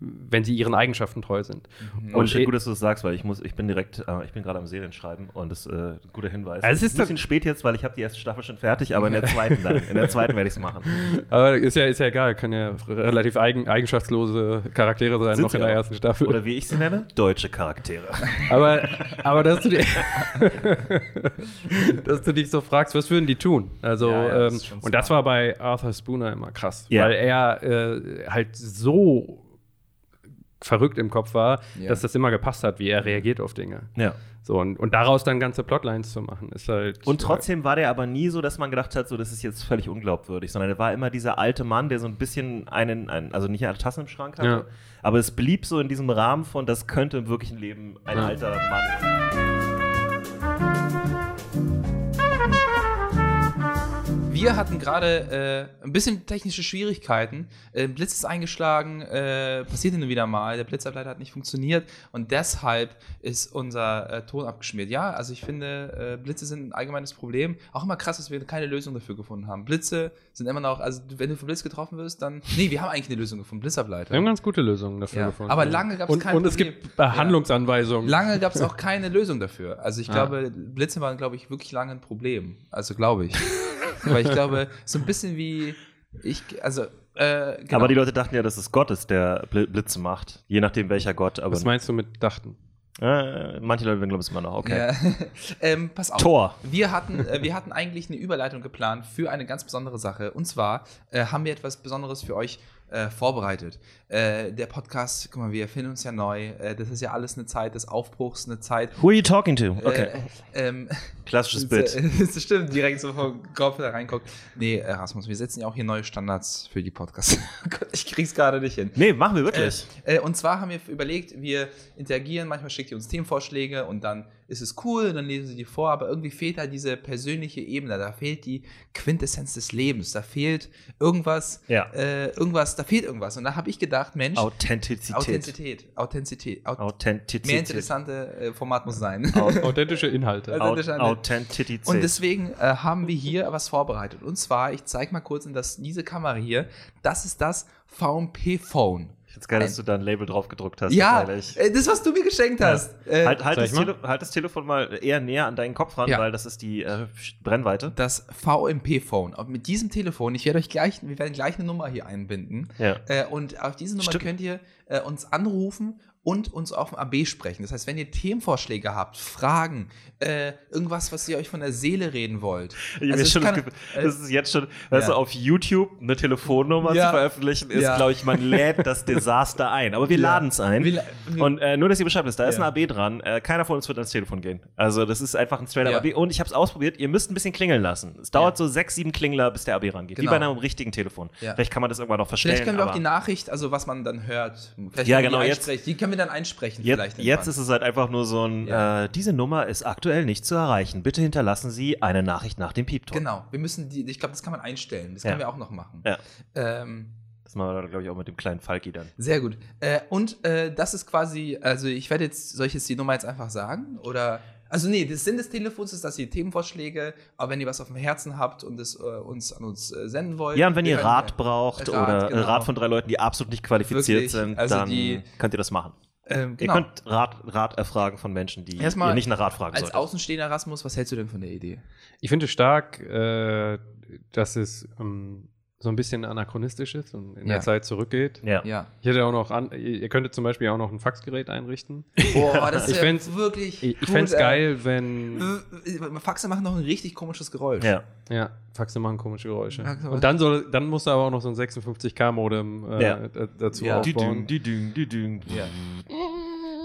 wenn sie ihren Eigenschaften treu sind. und eh- gut, dass du das sagst, weil ich muss, ich bin direkt, äh, ich bin gerade am Serienschreiben und das ist äh, ein guter Hinweis. Also es ist ein bisschen spät jetzt, weil ich habe die erste Staffel schon fertig, aber in der zweiten dann, in der zweiten werde ich es machen. Aber ist ja, ist ja egal, können ja relativ eigen, eigenschaftlose Charaktere sein, Sind noch in der auch. ersten Staffel. Oder wie ich sie nenne, deutsche Charaktere. Aber, aber dass, du dir, dass du dich so fragst, was würden die tun? Also, Ja, ja, das ähm, und das war bei Arthur Spooner immer krass, Ja. weil er äh, halt so verrückt im Kopf war, Ja. dass das immer gepasst hat, wie er reagiert auf Dinge. Ja. So, und, und daraus dann ganze Plotlines zu machen, ist halt. Und trotzdem war der aber nie so, dass man gedacht hat, so das ist jetzt völlig unglaubwürdig, sondern er war immer dieser alte Mann, der so ein bisschen einen, einen also nicht eine Tasse im Schrank hatte, Ja. aber es blieb so in diesem Rahmen von, das könnte im wirklichen Leben ein Ja. alter Mann. Wir hatten gerade äh, ein bisschen technische Schwierigkeiten. Äh, Blitz ist eingeschlagen, äh, passiert hin und wieder mal. Der Blitzableiter hat nicht funktioniert und deshalb ist unser äh, Ton abgeschmiert. Ja, also ich finde, äh, Blitze sind ein allgemeines Problem. Auch immer krass, dass wir keine Lösung dafür gefunden haben. Blitze sind immer noch, also wenn du von Blitz getroffen wirst, dann. Nee, wir haben eigentlich eine Lösung gefunden. Blitzableiter. wir haben ganz gute Lösungen dafür Ja, gefunden. aber lange gab's und, kein Und es Problem. gibt äh, Handlungsanweisungen. Lange gab es auch keine Lösung dafür. Also ich Ja. glaube, Blitze waren, glaube ich, wirklich lange ein Problem. Also glaube ich. Weil ich glaube, so ein bisschen wie ich, also äh, genau. Aber die Leute dachten ja, dass es Gott ist, der Bl- Blitze macht, je nachdem welcher Gott. Aber Was meinst du mit dachten? äh, manche Leute glauben es immer noch. Okay. Ja. ähm, pass auf. Tor. Wir hatten, äh, wir hatten eigentlich eine Überleitung geplant für eine ganz besondere Sache. Und zwar äh, haben wir etwas Besonderes für euch äh, vorbereitet. Äh, der Podcast, guck mal, wir erfinden uns ja neu. Äh, das ist ja alles eine Zeit des Aufbruchs, eine Zeit. Who are you talking to? Okay. Äh, ähm, Klassisches Bild. äh, Das stimmt, direkt so vom Kopf da reinguckt. Nee, äh, Rasmus, wir setzen ja auch hier neue Standards für die Podcasts. Oh Gott, ich krieg's gerade nicht hin. Nee, machen wir wirklich. Äh, äh, und zwar haben wir überlegt, wir interagieren, manchmal schickt ihr uns Themenvorschläge und dann ist es cool, dann lesen sie die vor, aber irgendwie fehlt da diese persönliche Ebene, da fehlt die Quintessenz des Lebens, da fehlt irgendwas, Ja. äh, irgendwas, da fehlt irgendwas. Und da habe ich gedacht, Mensch, Authentizität. Authentizität, Authentizität, Aut Authentizität. mehr interessante äh, Format muss sein. Authentische Inhalte. Au- Authentische. Authentizität. Und deswegen äh, haben wir hier was vorbereitet. Und zwar, ich zeige mal kurz in das, diese Kamera hier. Das ist das VMP-Phone. Find's geil, dass du da ein Label drauf gedruckt hast. Ja, ehrlich. äh, das, was du mir geschenkt hast. Äh, halt, halt, das halt das Telefon mal eher näher an deinen Kopf ran, Ja. weil das ist die äh, Brennweite. das VMP-Phone. Und mit diesem Telefon, ich werde euch gleich, wir werden gleich eine Nummer hier einbinden. Ja. Äh, und auf diese Nummer Stimmt. könnt ihr äh, uns anrufen und uns auf dem AB sprechen. Das heißt, wenn ihr Themenvorschläge habt, Fragen, äh, irgendwas, was ihr euch von der Seele reden wollt. Ich Also schon kann- das, Gefühl, das ist jetzt schon, weißt ja. du, auf YouTube eine Telefonnummer Ja. zu veröffentlichen, ist, Ja. glaube ich, man lädt das Desaster ein. Aber wir laden es ein. Wir wir- und äh, nur, dass ihr Bescheid wisst, da ist ein AB dran. Äh, keiner von uns wird ans Telefon gehen. Also, das ist einfach ein straight Ja. AB. Und ich habe es ausprobiert, ihr müsst ein bisschen klingeln lassen. Es dauert so sechs, sieben Klingler, bis der AB rangeht. Genau. Wie bei einem richtigen Telefon. Vielleicht kann man das irgendwann noch verstellen. Vielleicht können wir auch die Nachricht, also was man dann hört, vielleicht Ja, genau, jetzt- die können wir dann einsprechen Jetzt, vielleicht. jetzt irgendwann. ist es halt einfach nur so ein, Ja. äh, diese Nummer ist aktuell nicht zu erreichen. Bitte hinterlassen Sie eine Nachricht nach dem Piepton. Genau, wir müssen die, ich glaube, das kann man einstellen. Das Ja. können wir auch noch machen. Ja. Ähm, Das machen wir, glaube ich, auch mit dem kleinen Falki dann. sehr gut. Äh, und äh, das ist quasi, also ich werde jetzt, soll ich jetzt die Nummer jetzt einfach sagen? Oder, also nee, der Sinn des Telefons ist, dass ihr Themenvorschläge, aber wenn ihr was auf dem Herzen habt und es äh, uns an uns äh, senden wollt. Ja, und wenn ihr Rat braucht Rat, oder genau. ein Rat von drei Leuten, die absolut nicht qualifiziert Wirklich, sind, also dann die- könnt ihr das machen. Ähm, Ihr genau. könnt Rat, Rat erfragen von Menschen, die Erstmal ihr nicht nach Rat fragen Als solltet. Außenstehender Rasmus, was hältst du denn von der Idee? Ich finde es stark, äh, dass es ähm, so ein bisschen anachronistisch ist und in Ja. der Zeit zurückgeht. Ja. Ja. Ich hätte auch noch an, ihr könntet zum Beispiel auch noch ein Faxgerät einrichten. Boah, das Ich ist ja wirklich. Ich, ich fände es geil, wenn. Faxe machen noch ein richtig komisches Geräusch. Ja. Ja, Faxe machen komische Geräusche. Faxe- Und dann soll, dann muss er aber auch noch so ein 56K-Modem äh, Ja. da- dazu Ja. aufbauen. die düng, die düng. Ja.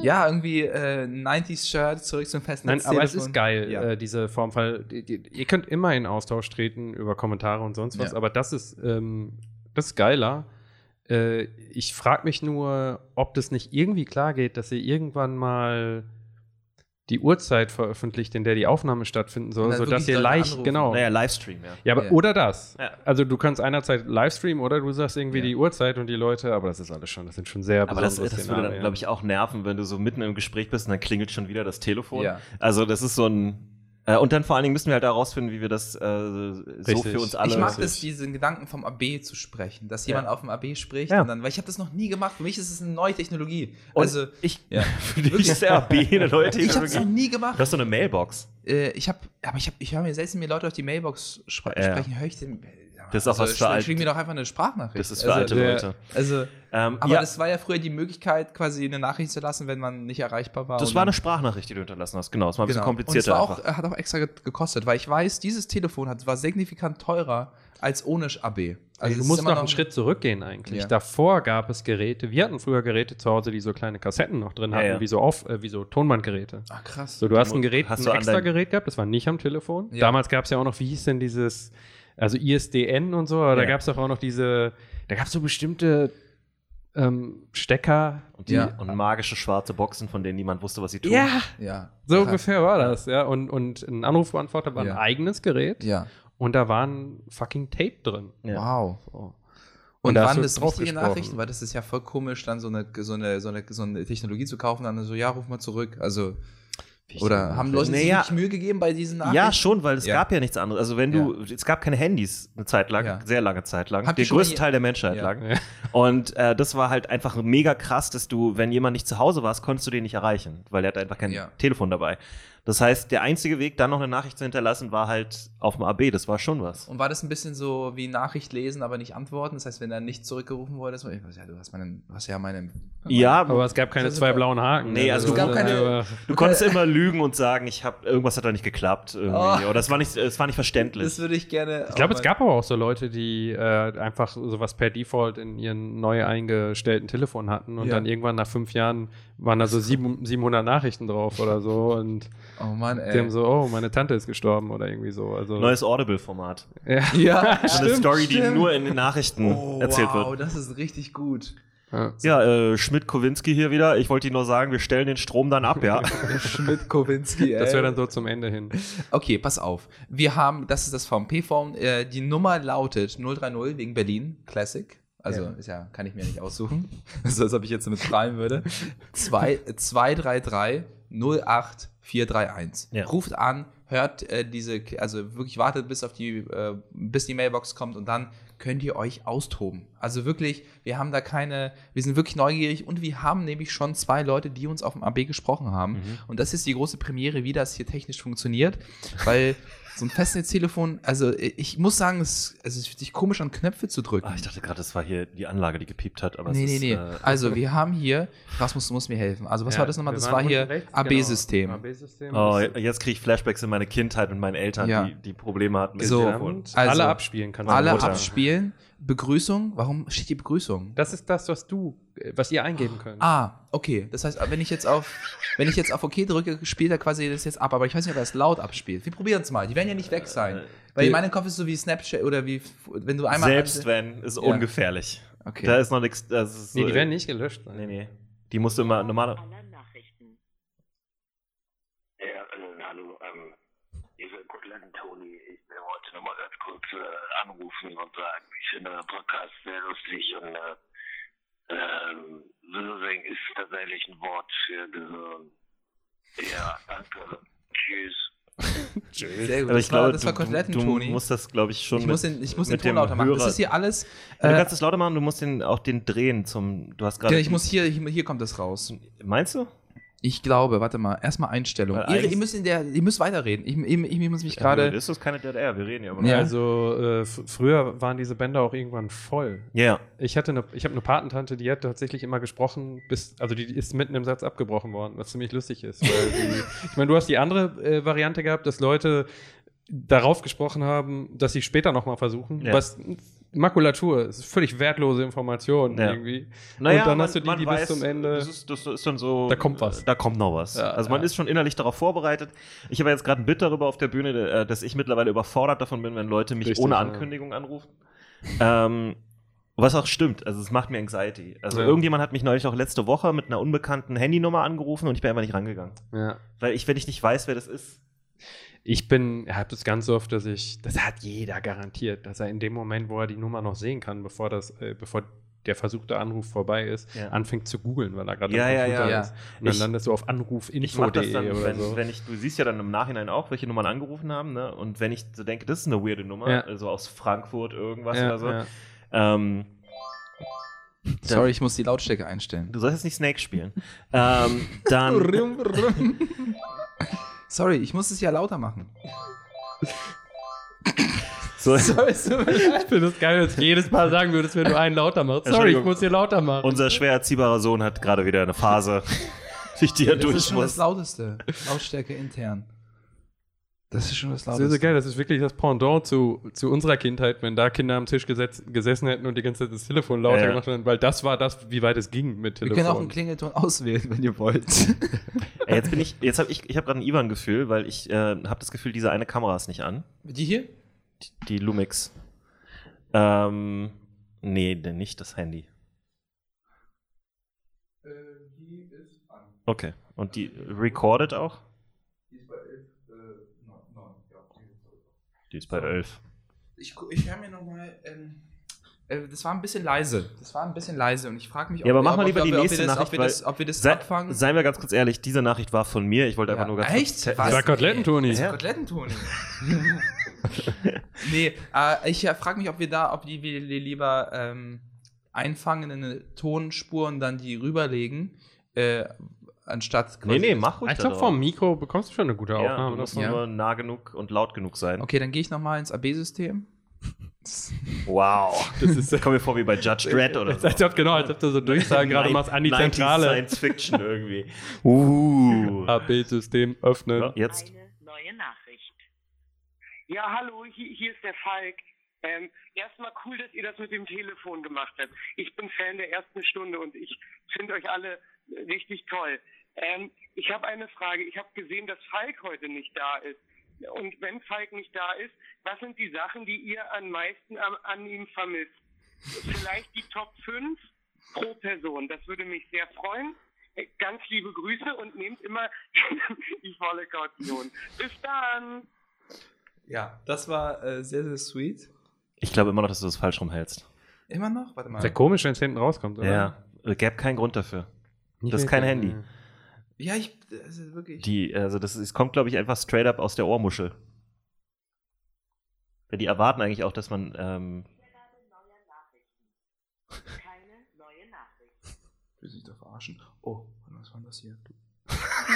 Ja, irgendwie äh, 90s-Shirt zurück zum festen Nein, aber es ist geil, Ja. äh, diese Form, weil die, die, ihr könnt immer in Austausch treten über Kommentare und sonst was, Ja. aber das ist, ähm, das ist geiler. Äh, ich frage mich nur, ob das nicht irgendwie klar geht, dass ihr irgendwann mal die Uhrzeit veröffentlicht, in der die Aufnahme stattfinden soll, dann sodass ihr leicht, anrufen. genau. Naja, Livestream, ja. Ja, aber Ja. oder das. Ja. Also du kannst einerzeit Livestreamen oder du sagst irgendwie Ja. die Uhrzeit und die Leute, aber das ist alles schon, das sind schon sehr Aber das, das würde dann, glaube ich, auch nerven, wenn du so mitten im Gespräch bist und dann klingelt schon wieder das Telefon. Ja. Also, das ist so ein. Äh, und dann vor allen Dingen müssen wir halt herausfinden, wie wir das äh, so Richtig. für uns alle. Ich mag das, diesen Gedanken vom AB zu sprechen, dass jemand auf dem AB spricht Ja. und dann, weil ich habe das noch nie gemacht. Für mich ist es eine neue Technologie. Und also ich, ja. für dich ist der AB eine neue ich habe es noch Technologie. nie gemacht. Du hast so eine Mailbox. Äh, ich habe, aber ich habe, ich höre mir selbst wenn mir Leute auf die Mailbox sprechen, höre ich den. Das ist auch was für sch- alt- Schick mir doch einfach eine Sprachnachricht. Das ist für also, alte Leute. Also, Ähm, aber ja, das war ja früher die Möglichkeit, quasi eine Nachricht zu lassen, wenn man nicht erreichbar war. das war eine Sprachnachricht, die du hinterlassen hast. Genau, das war ein bisschen Genau. Und es komplizierter war auch, hat auch extra ge- gekostet, weil ich weiß, dieses Telefon hat, war signifikant teurer als ohne AB. Also es du musst noch einen Schritt zurückgehen eigentlich. Ja. Davor gab es Geräte, wir hatten früher Geräte zu Hause, die so kleine Kassetten noch drin Ja, hatten, ja. wie so auf, äh, wie so Tonbandgeräte. Ach krass. So, du hast ein Gerät, hast ein extra Gerät gehabt, das war nicht am Telefon. Ja. Damals gab es ja auch noch, wie hieß denn dieses, also ISDN und so, aber da Ja. gab es doch auch noch diese, da gab es so bestimmte ähm, Stecker. Und, die, Ja. und magische schwarze Boxen, von denen niemand wusste, was sie tun. Ja, ja. so Krass. ungefähr war das, ja. Und, und ein Anrufbeantworter war Ja. ein eigenes Gerät Ja. und da war ein fucking Tape drin. Ja. Wow. So. Und, da waren das gesprochen. Nachrichten? Weil das ist ja voll komisch, dann so eine, so eine, so eine, so eine Technologie zu kaufen, dann so, ja, ruf mal zurück. Also, oder haben Leute sich Naja. wirklich Mühe gegeben bei diesen Nachrichten? Ja, schon, weil es Ja. gab ja nichts anderes. Also wenn du, es gab keine Handys eine Zeit lang, Ja. sehr lange Zeit lang, Habt der größte Teil der Menschheit Ja. lang. Und äh, das war halt einfach mega krass, dass du, wenn jemand nicht zu Hause warst, konntest du den nicht erreichen, weil er hat einfach kein Ja. Telefon dabei. Das heißt, der einzige Weg, dann noch eine Nachricht zu hinterlassen, war halt auf dem AB. Das war schon was. Und war das ein bisschen so wie Nachricht lesen, aber nicht antworten? Das heißt, wenn er nicht zurückgerufen wurde, so, ich weiß ja, du hast, meinen, du hast ja meine. Ja, Aber es gab keine zwei blauen Haken. Nee, also Es gab keine- du konntest immer lügen und sagen, ich habe irgendwas hat da nicht geklappt irgendwie. Oh. Oder es war nicht, es war nicht verständlich. Das würde ich gerne. Ich glaube, es gab aber auch so Leute, die äh, einfach sowas per Default in ihren neu eingestellten Telefon hatten und Ja. dann irgendwann nach fünf Jahren waren da so sieben, 700 Nachrichten drauf oder so und Oh Mann, die haben ey. so, oh, meine Tante ist gestorben oder irgendwie so. Also, Neues Audible-Format. ja. Ja, So eine Story, die stimmt. nur in den Nachrichten Oh, erzählt wow, wird. das ist richtig gut. Ja. Ja, äh, Schmidt-Kowinski hier wieder. Ich wollte Ihnen nur sagen, wir stellen den Strom dann ab, ja. Schmidt-Kowinski, ey. Das wäre dann so zum Ende hin. Okay, pass auf. Wir haben, das ist das VMP-Phone. Äh, die Nummer lautet 030 wegen Berlin Classic. Also Ja. ist ja, kann ich mir nicht aussuchen. so als ob ich jetzt damit schreiben würde. Zwei- 233 08431. Ja. Ruft an, hört äh, diese, also wirklich wartet bis auf die, äh, bis die Mailbox kommt und dann könnt ihr euch austoben. Also wirklich, wir haben da keine, wir sind wirklich neugierig und wir haben nämlich schon zwei Leute, die uns auf dem AB gesprochen haben. Und das ist die große Premiere, wie das hier technisch funktioniert, weil so ein Festnetztelefon, also ich muss sagen, es, also es fühlt sich komisch an, Knöpfe zu drücken. Ah, ich dachte gerade, das war hier die Anlage, die gepiept hat. Aber nee, es nee, ist, nee. Äh, also wir haben hier, Rasmus, du musst mir helfen. Also was Ja, war das nochmal? Das war hier AB-System. genau. AB-System. oh, jetzt kriege ich Flashbacks in meine Kindheit mit meinen Eltern, Ja. die, die Probleme hatten mit So. dem Telefon. Und Also, alle abspielen kannst du. Alle abspielen. Begrüßung. Warum steht die Begrüßung? Das ist das, was du, was ihr eingeben könnt. Ah, okay. Das heißt, wenn ich jetzt auf, wenn ich jetzt auf OK drücke, spielt er quasi das jetzt ab. Aber ich weiß nicht, ob er es laut abspielt. Wir probieren es mal. Die werden ja nicht weg sein. Weil in meinem Kopf ist es so wie Snapchat oder wie, wenn du einmal. Selbst wenn, ist Ja. ungefährlich. Okay. Da ist noch nichts. ist nee, so- die werden nicht gelöscht. Nee, nee. Die musst du immer normaler. aller Nachrichten. Ja, äh, hallo, ähm, ihr seid Koteletten-Toni. Nochmal ganz kurz äh, anrufen und sagen, ich finde den Podcast sehr lustig und äh, ähm, Wirsing ist tatsächlich ein Wort für Gehirn. Ja, danke. Tschüss. Sehr gut. Aber das ich war, glaube, das war du, Koteletten, du Toni. musst das, glaube ich, schon Ich muss den, ich muss den Ton lauter machen. Das ist hier alles. du Äh, kannst es lauter machen, du musst den, auch den drehen zum. Du hast gerade. genau, ich muss hier, hier, hier kommt das raus. Meinst du? Ich glaube, warte mal, erstmal Einstellung. Ihr, ihr, müsst in der, ihr müsst weiterreden. Ich, ich, ich muss mich Ja, gerade. ist das keine DDR? Wir reden ja aber. Ja. Also äh, früher waren diese Bänder auch irgendwann voll. Ja. Ich hatte eine, ich habe eine Patentante, die hat tatsächlich immer gesprochen, bis, also die ist mitten im Satz abgebrochen worden, was ziemlich lustig ist. Weil die, ich meine, du hast die andere äh, Variante gehabt, dass Leute darauf gesprochen haben, dass sie später nochmal versuchen, Ja. was Makulatur ist völlig wertlose Information Ja. irgendwie. Naja, und dann man- hast du die, die weiß, bis zum Ende. Das ist, das ist dann so. Da kommt was. Da kommt noch was. Ja, also man ja. ist schon innerlich darauf vorbereitet. Ich habe jetzt gerade ein Bit darüber auf der Bühne, äh, dass ich mittlerweile überfordert davon bin, wenn Leute mich Richtig, ohne. Ankündigung anrufen. Ähm, was auch stimmt, also es macht mir Anxiety. Also Ja. irgendjemand hat mich neulich auch letzte Woche mit einer unbekannten Handynummer angerufen und ich bin einfach nicht rangegangen. ja. Weil ich, wenn ich nicht weiß, wer das ist. Ich bin, ich habe das ganz oft, dass ich, das hat jeder garantiert, dass er in dem Moment, wo er die Nummer noch sehen kann, bevor das, äh, bevor der versuchte Anruf vorbei ist, Ja. anfängt zu googeln, weil er gerade Ja, ja, Computer ja. ist. Und dann Ich- landest du auf Ich mache das anrufinfo.de dann, oder wenn, so. wenn ich, du siehst ja dann im Nachhinein auch, welche Nummern angerufen haben, ne? Und wenn ich so denke, das ist eine weirde Nummer, Ja. also aus Frankfurt irgendwas ja, oder so, ja. ähm, Sorry, ich muss die Lautstärke einstellen. Du sollst jetzt nicht Snake spielen. ähm, dann. Sorry, ich muss es ja lauter machen. So, Sorry, leid. Ich finde es geil, wenn du jedes Mal sagen würdest, wenn du einen lauter machst. Sorry, ich muss hier lauter machen. unser schwer erziehbarer Sohn hat gerade wieder eine Phase, durch die er Das durch ist schon das. Lauteste. Lautstärke intern. Das ist schon das das ist Lauteste. so geil, das ist wirklich das Pendant zu, zu unserer Kindheit, wenn da Kinder am Tisch gesetz, gesessen hätten und die ganze Zeit das Telefon lauter Ja. gemacht hätten, weil das war das, wie weit es ging mit Wir Telefon. können auch einen Klingelton auswählen, wenn ihr wollt. Ey, jetzt bin ich, jetzt habe ich, ich habe gerade ein Ivan-Gefühl, weil ich äh, habe das Gefühl, diese eine Kamera ist nicht an. Die hier? Die, die Lumix. Ähm, nee, denn nicht das Handy. die ist an. Okay. Und die recorded auch? Die ist bei 11, äh, 9, ja. Die ist bei 11. Ich, ich höre mir nochmal, ähm, äh, das war ein bisschen leise. Das war ein bisschen leise und ich frage mich, Ja, aber wir- mach mal ob lieber wir- die ob nächste das, Nachricht, ob wir das, ob wir das Sei, abfangen. seien wir ganz kurz ehrlich, diese Nachricht war von mir. Ich wollte Ja. einfach nur ganz Echt? kurz. Was? Das Koteletten-Toni. Ja. Koteletten-Toni. nee, äh, ich äh, frage mich, ob wir da, ob die wir die lieber ähm, einfangen in eine Tonspur und dann die rüberlegen, äh, anstatt Nee, nee, mach ruhig Ich glaube, vom Mikro bekommst du schon eine gute Ja, Aufnahme. du musst nur nah genug und laut genug sein. Okay, dann gehe ich nochmal ins AB-System. Wow. Das ist, kommt mir vor wie bei Judge Dredd oder so. Als ob, genau, als ob du so Durchsagen gerade machst an die 90s Zentrale. Science Fiction irgendwie. Uh. AB-System öffnen. Ja, jetzt. Eine neue Nachricht. Ja, hallo, hier, hier ist der Falk. Ähm, erstmal cool, dass ihr das mit dem Telefon gemacht habt. Ich bin Fan der ersten Stunde und ich finde euch alle richtig toll. Ähm, ich habe eine Frage. Ich habe gesehen, dass Falk heute nicht da ist. Und wenn Falk nicht da ist, was sind die Sachen, die ihr am meisten an, an ihm vermisst? Vielleicht die Top 5 pro Person. Das würde mich sehr freuen. Äh, Ganz liebe Grüße und nehmt immer die volle Kaution. Bis dann! Ja, das war äh, sehr, sehr sweet. Ich glaube immer noch, dass du das falsch rumhältst. Immer noch? Warte mal. Sehr komisch, wenn es hinten rauskommt, oder? Ja. Es gäbe keinen Grund dafür. Nicht Das ist kein Handy. Ja, ich, das ist wirklich. Die, also das ist, es kommt, glaube ich, einfach straight up aus der Ohrmuschel. Weil Die erwarten eigentlich auch, dass man. Ähm, Keine neue Nachricht. Ich will sich da verarschen. Oh, was war das hier?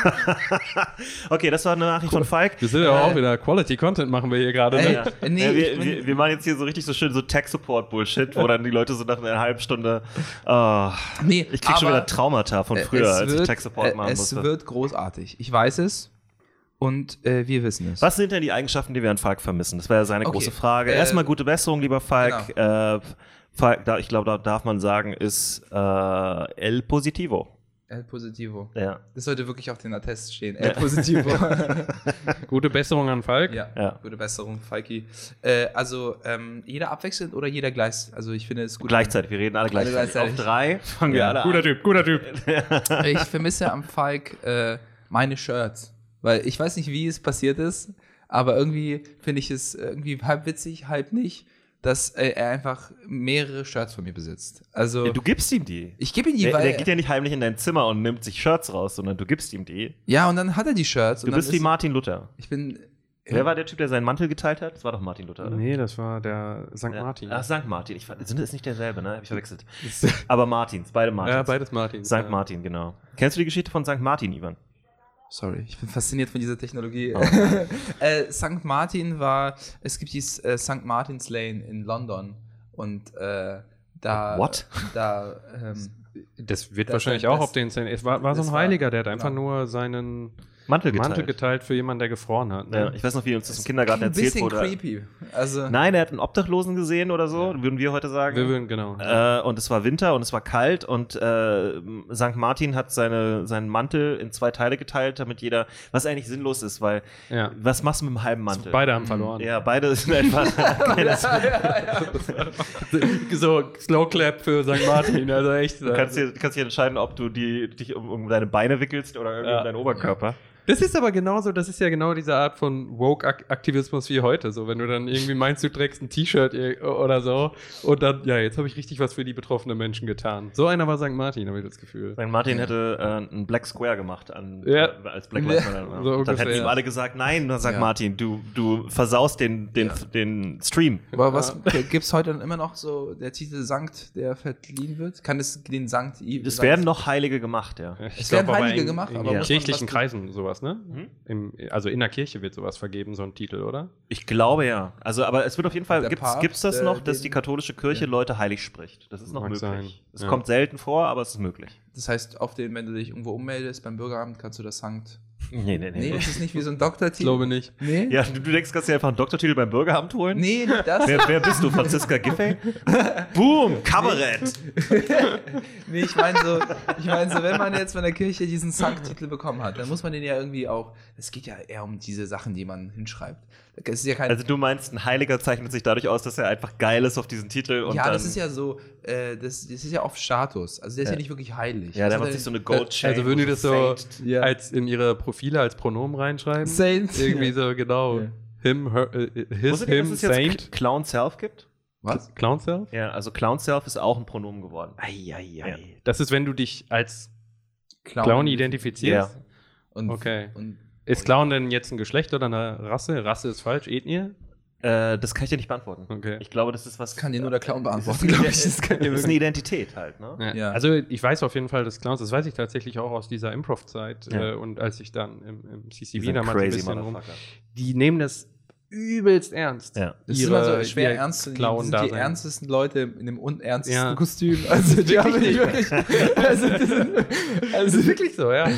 okay, das war eine Nachricht von Falk. Wir sind ja auch wieder Quality Content machen wir hier gerade. Ne? äh, nee, ja, wir, wir, wir machen jetzt hier so richtig so schön so Tech-Support-Bullshit, wo dann die Leute so nach einer halben Stunde. Oh, Nee, ich krieg schon wieder Traumata von äh, früher, es als ich Tech-Support äh, machen Es musste. wird großartig. Ich weiß es. Und äh, wir wissen es. Was sind denn die Eigenschaften, die wir an Falk vermissen? Das wäre ja seine Okay. große Frage. Äh, Erstmal gute Besserung, lieber Falk. Äh, Falk, da, ich glaube, da darf man sagen, ist äh, El Positivo. El Positivo. Ja. Das sollte wirklich auf den Attest stehen. El Positivo. Gute Besserung an Falk. ja. Ja. gute Besserung, Falki. Äh, also, ähm, jeder abwechselnd oder jeder gleich? Also, ich finde es gut. Gleichzeitig, wir reden alle gleichzeitig. gleichzeitig. Auf drei fangen wir Ja. alle Guter an. Typ, guter Typ. Ich vermisse am Falk äh, meine Shirts. Weil ich weiß nicht, wie es passiert ist, aber irgendwie finde ich es irgendwie halb witzig, halb nicht, dass äh, er einfach mehrere Shirts von mir besitzt. Also, Ja, du gibst ihm die. ich gebe ihm die, Der, weil. der geht ja nicht heimlich in dein Zimmer und nimmt sich Shirts raus, sondern du gibst ihm die. ja, und dann hat er die Shirts. Du und dann bist wie Martin Luther. Ich bin. Wer war der Typ, der seinen Mantel geteilt hat? Das war doch Martin Luther. oder? Nee, das war der St. Ja. Martin. Ach, St. Martin. Ich, sind das nicht derselbe, ne? Hab ich verwechselt. Aber Martins, beide Martins. ja, beides Martin. St. Martin, genau. Kennst du die Geschichte von St. Martin, Ivan? Sorry, ich bin fasziniert von dieser Technologie. Oh. äh, St. Martin war, es gibt dieses äh, St. Martin's Lane in London und äh, da, What? da, ähm, Das wird Das- wahrscheinlich das- auch auf den Szenen. Es war, war so ein war- Heiliger, der hat einfach genau. nur seinen Mantel geteilt. Mantel geteilt für jemanden, der gefroren hat. Ne? Ja, ich weiß noch, wie uns das im Kindergarten ein erzählt bisschen wurde. creepy. Also, Nein, er hat einen Obdachlosen gesehen oder so, würden wir heute sagen. Wir würden, genau. Äh, und es war Winter und es war kalt und äh, St. Martin hat seine, seinen Mantel in zwei Teile geteilt, damit jeder, was eigentlich sinnlos ist, weil ja. was machst du mit dem halben Mantel? Beide haben verloren. Ja, beide sind einfach. so Slow Clap für St. Martin, also echt. Du kannst dir, kannst dir entscheiden, ob du die, dich um, um deine Beine wickelst oder irgendwie Ja. um deinen Oberkörper. Das ist aber genauso, das ist ja genau diese Art von Woke-Aktivismus wie heute. So, wenn du dann irgendwie meinst, du trägst ein T-Shirt ir- oder so und dann, ja, jetzt habe ich richtig was für die betroffenen Menschen getan. So einer war St. Martin, habe ich das Gefühl. St. Martin hätte äh, einen Black Square gemacht an, Ja. äh, als Black Lives Matter. So und dann ungefähr, hätten ihm ja. alle gesagt, nein, St. Ja. Martin, du, du versaust den, den, den Stream. aber was gibt es heute dann immer noch so der Titel Sankt, der verliehen wird? Kann es den Sankt Es Sankt- werden noch Heilige gemacht, ja. Ich Es werden glaub, aber Heilige in, gemacht, in aber man kirchlichen Kreisen sowas, ne? Hm? Im, also in der Kirche wird sowas vergeben, so ein Titel, oder? Ich glaube ja. Also, aber es wird auf jeden Fall, Papst, gibt's das äh, noch, dass die katholische Kirche Ja. Leute heilig spricht? Das ist noch Mag möglich. sein, Es ja. kommt selten vor, aber es ist möglich. Das heißt, auf den, wenn du dich irgendwo ummeldest beim Bürgeramt, kannst du das Sankt. Nee, nee, Nee, ist es nicht wie so ein Doktortitel? Ich glaube nicht. Nee? Ja, du, du denkst, kannst du dir einfach einen Doktortitel beim Bürgeramt holen? Nee, nicht das. Wer, wer bist du, Franziska Giffey? Boom, Kabarett. Nee, ich meine so, ich meine so, wenn man jetzt von der Kirche diesen Sankt-Titel bekommen hat, dann muss man den ja irgendwie auch. Es geht ja eher um diese Sachen, die man hinschreibt. Es ist ja kein. Also du meinst, ein Heiliger zeichnet sich dadurch aus, dass er einfach geil ist auf diesen Titel und ja, das ist ja so, äh, das, das ist ja auf Status. Also der ist ja, Ja. nicht wirklich heilig. ja, der Also macht sich so eine Gold Chain. Also würden die das so Saint. Ja. als in ihre Profile als Pronomen reinschreiben? Saint. Irgendwie so, genau. Ja. Him, her, äh, his, Wusstet ihr, him, dass es jetzt Saint. Clown Self gibt? Was? Clown Self? Ja, also Clown Self ist auch ein Pronomen geworden. Eieiei. Das ist, wenn du dich als Clown, Clown identifizierst. Ja. Und, Okay. Und, Ist Clown denn jetzt ein Geschlecht oder eine Rasse? Rasse ist falsch, Ethnie? Äh, das kann ich dir nicht beantworten. Okay. Ich glaube, das ist was. kann dir nur der Clown beantworten, ist, glaube ich. Das dir ist eine. Identität halt, ne? Ja. Ja. Also ich weiß auf jeden Fall des Clowns, das weiß ich tatsächlich auch aus dieser Improv-Zeit Ja. äh, und als ich dann im, im CCV damals ein crazy bisschen rum, die nehmen das übelst ernst. Ja. Das ist immer so schwer ernst zu nehmen. Sind die sein. ernstesten Leute in dem unernstesten Ja. Kostüm. Also die haben nicht wirklich. Also, das sind, Es also ist wirklich so, ja.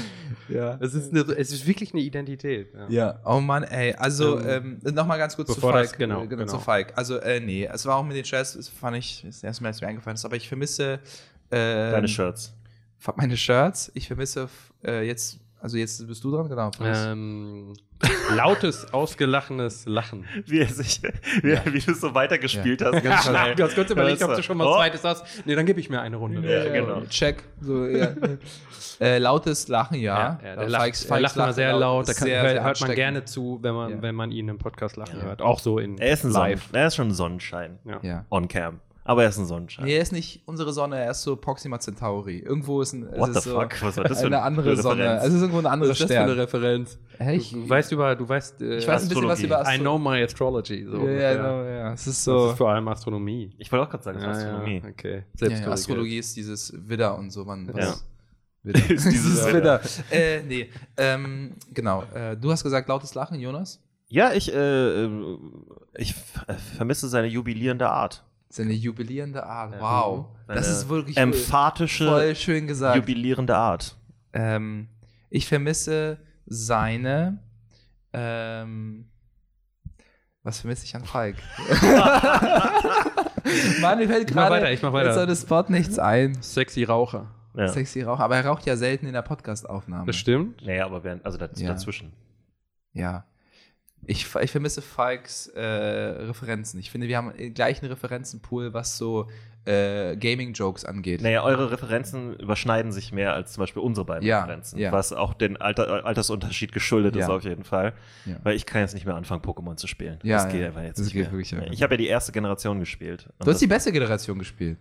Ja. Es ist, eine, es ist wirklich eine Identität. Ja. Ja, oh Mann, ey. Also, ähm, nochmal ganz kurz zu bevor das- Falk. genau, äh, genau, genau. zu Falk. Also, äh, nee, es war auch mit den Shirts, das fand ich, das erste Mal, als mir eingefallen ist, aber ich vermisse äh, Deine Shirts. meine Shirts. Ich vermisse äh, jetzt, also jetzt bist du dran, genau. Ähm, lautes, ausgelachenes Lachen. Wie, er sich, wie, wie du es so weitergespielt hast, ganz schnell. Du hast kurz überlegt, ob du schon mal Oh. zweites hast. Nee, dann gebe ich mir eine Runde. Ja, genau. Check. So, ja. äh, lautes Lachen, ja. Ja, Äh, der lacht, Falks- er Falks lacht mal Lachen sehr laut. Da kann, sehr, hört, sehr hört man gerne zu, wenn man, Ja. wenn man ihn im Podcast lachen hört. Auch so in Er ist ein live. Sonnen, er ist schon ein Sonnenschein. Ja. Ja. Aber er ist ein Sonnenschein. Nee, er ist nicht unsere Sonne, er ist so Proxima Centauri. Irgendwo ist ein. es What ist the so fuck? Was war das für eine eine andere Sonne. Referenz? Also es ist irgendwo ein anderer Was ist das für eine. Referenz? Hä, ich, Du weißt über, du weißt, äh, ich weiß ein bisschen was Astrologie. über I know my astrology. So Ja, ungefähr. ja, genau, ja. Es ist Das so. ist vor allem Astronomie. Ich wollte auch gerade sagen, das ist Ja, Astronomie. Ja, okay. Ja, Selbst ja, Astrologie ist dieses Widder und so. Man, was, Bitter. Ist dieses bitter. Äh, nee, ähm, genau. Äh, du hast gesagt, lautes Lachen, Jonas? Ja, ich, äh, äh, ich äh, vermisse seine jubilierende Art. Seine jubilierende Art. Ja. Wow. Seine Das ist wirklich emphatische, voll schön gesagt. jubilierende Art. Ähm, ich vermisse seine. Ähm, was vermisse ich an Falk? Mann, mir fällt Ich mach gerade weiter, ich mach weiter. on the Spot nichts ein. Sexy Raucher. Ja. Sexy Rauch, aber er raucht ja selten in der Podcast-Aufnahme. Das stimmt. Naja, aber während, also daz Ja. dazwischen. Ja. Ich, ich vermisse Falks äh, Referenzen. Ich finde, wir haben den gleichen Referenzenpool, was so äh, Gaming-Jokes angeht. Naja, eure Referenzen überschneiden sich mehr als zum Beispiel unsere beiden Ja, Referenzen. ja. Was auch den Alter, Altersunterschied geschuldet ist Ja. auf jeden Fall. Weil ich kann jetzt nicht mehr anfangen, Pokémon zu spielen. Ja, das ja. geht einfach jetzt Das nicht geht mehr. wirklich ich habe ja die erste Generation gespielt. Du hast die beste Generation gespielt.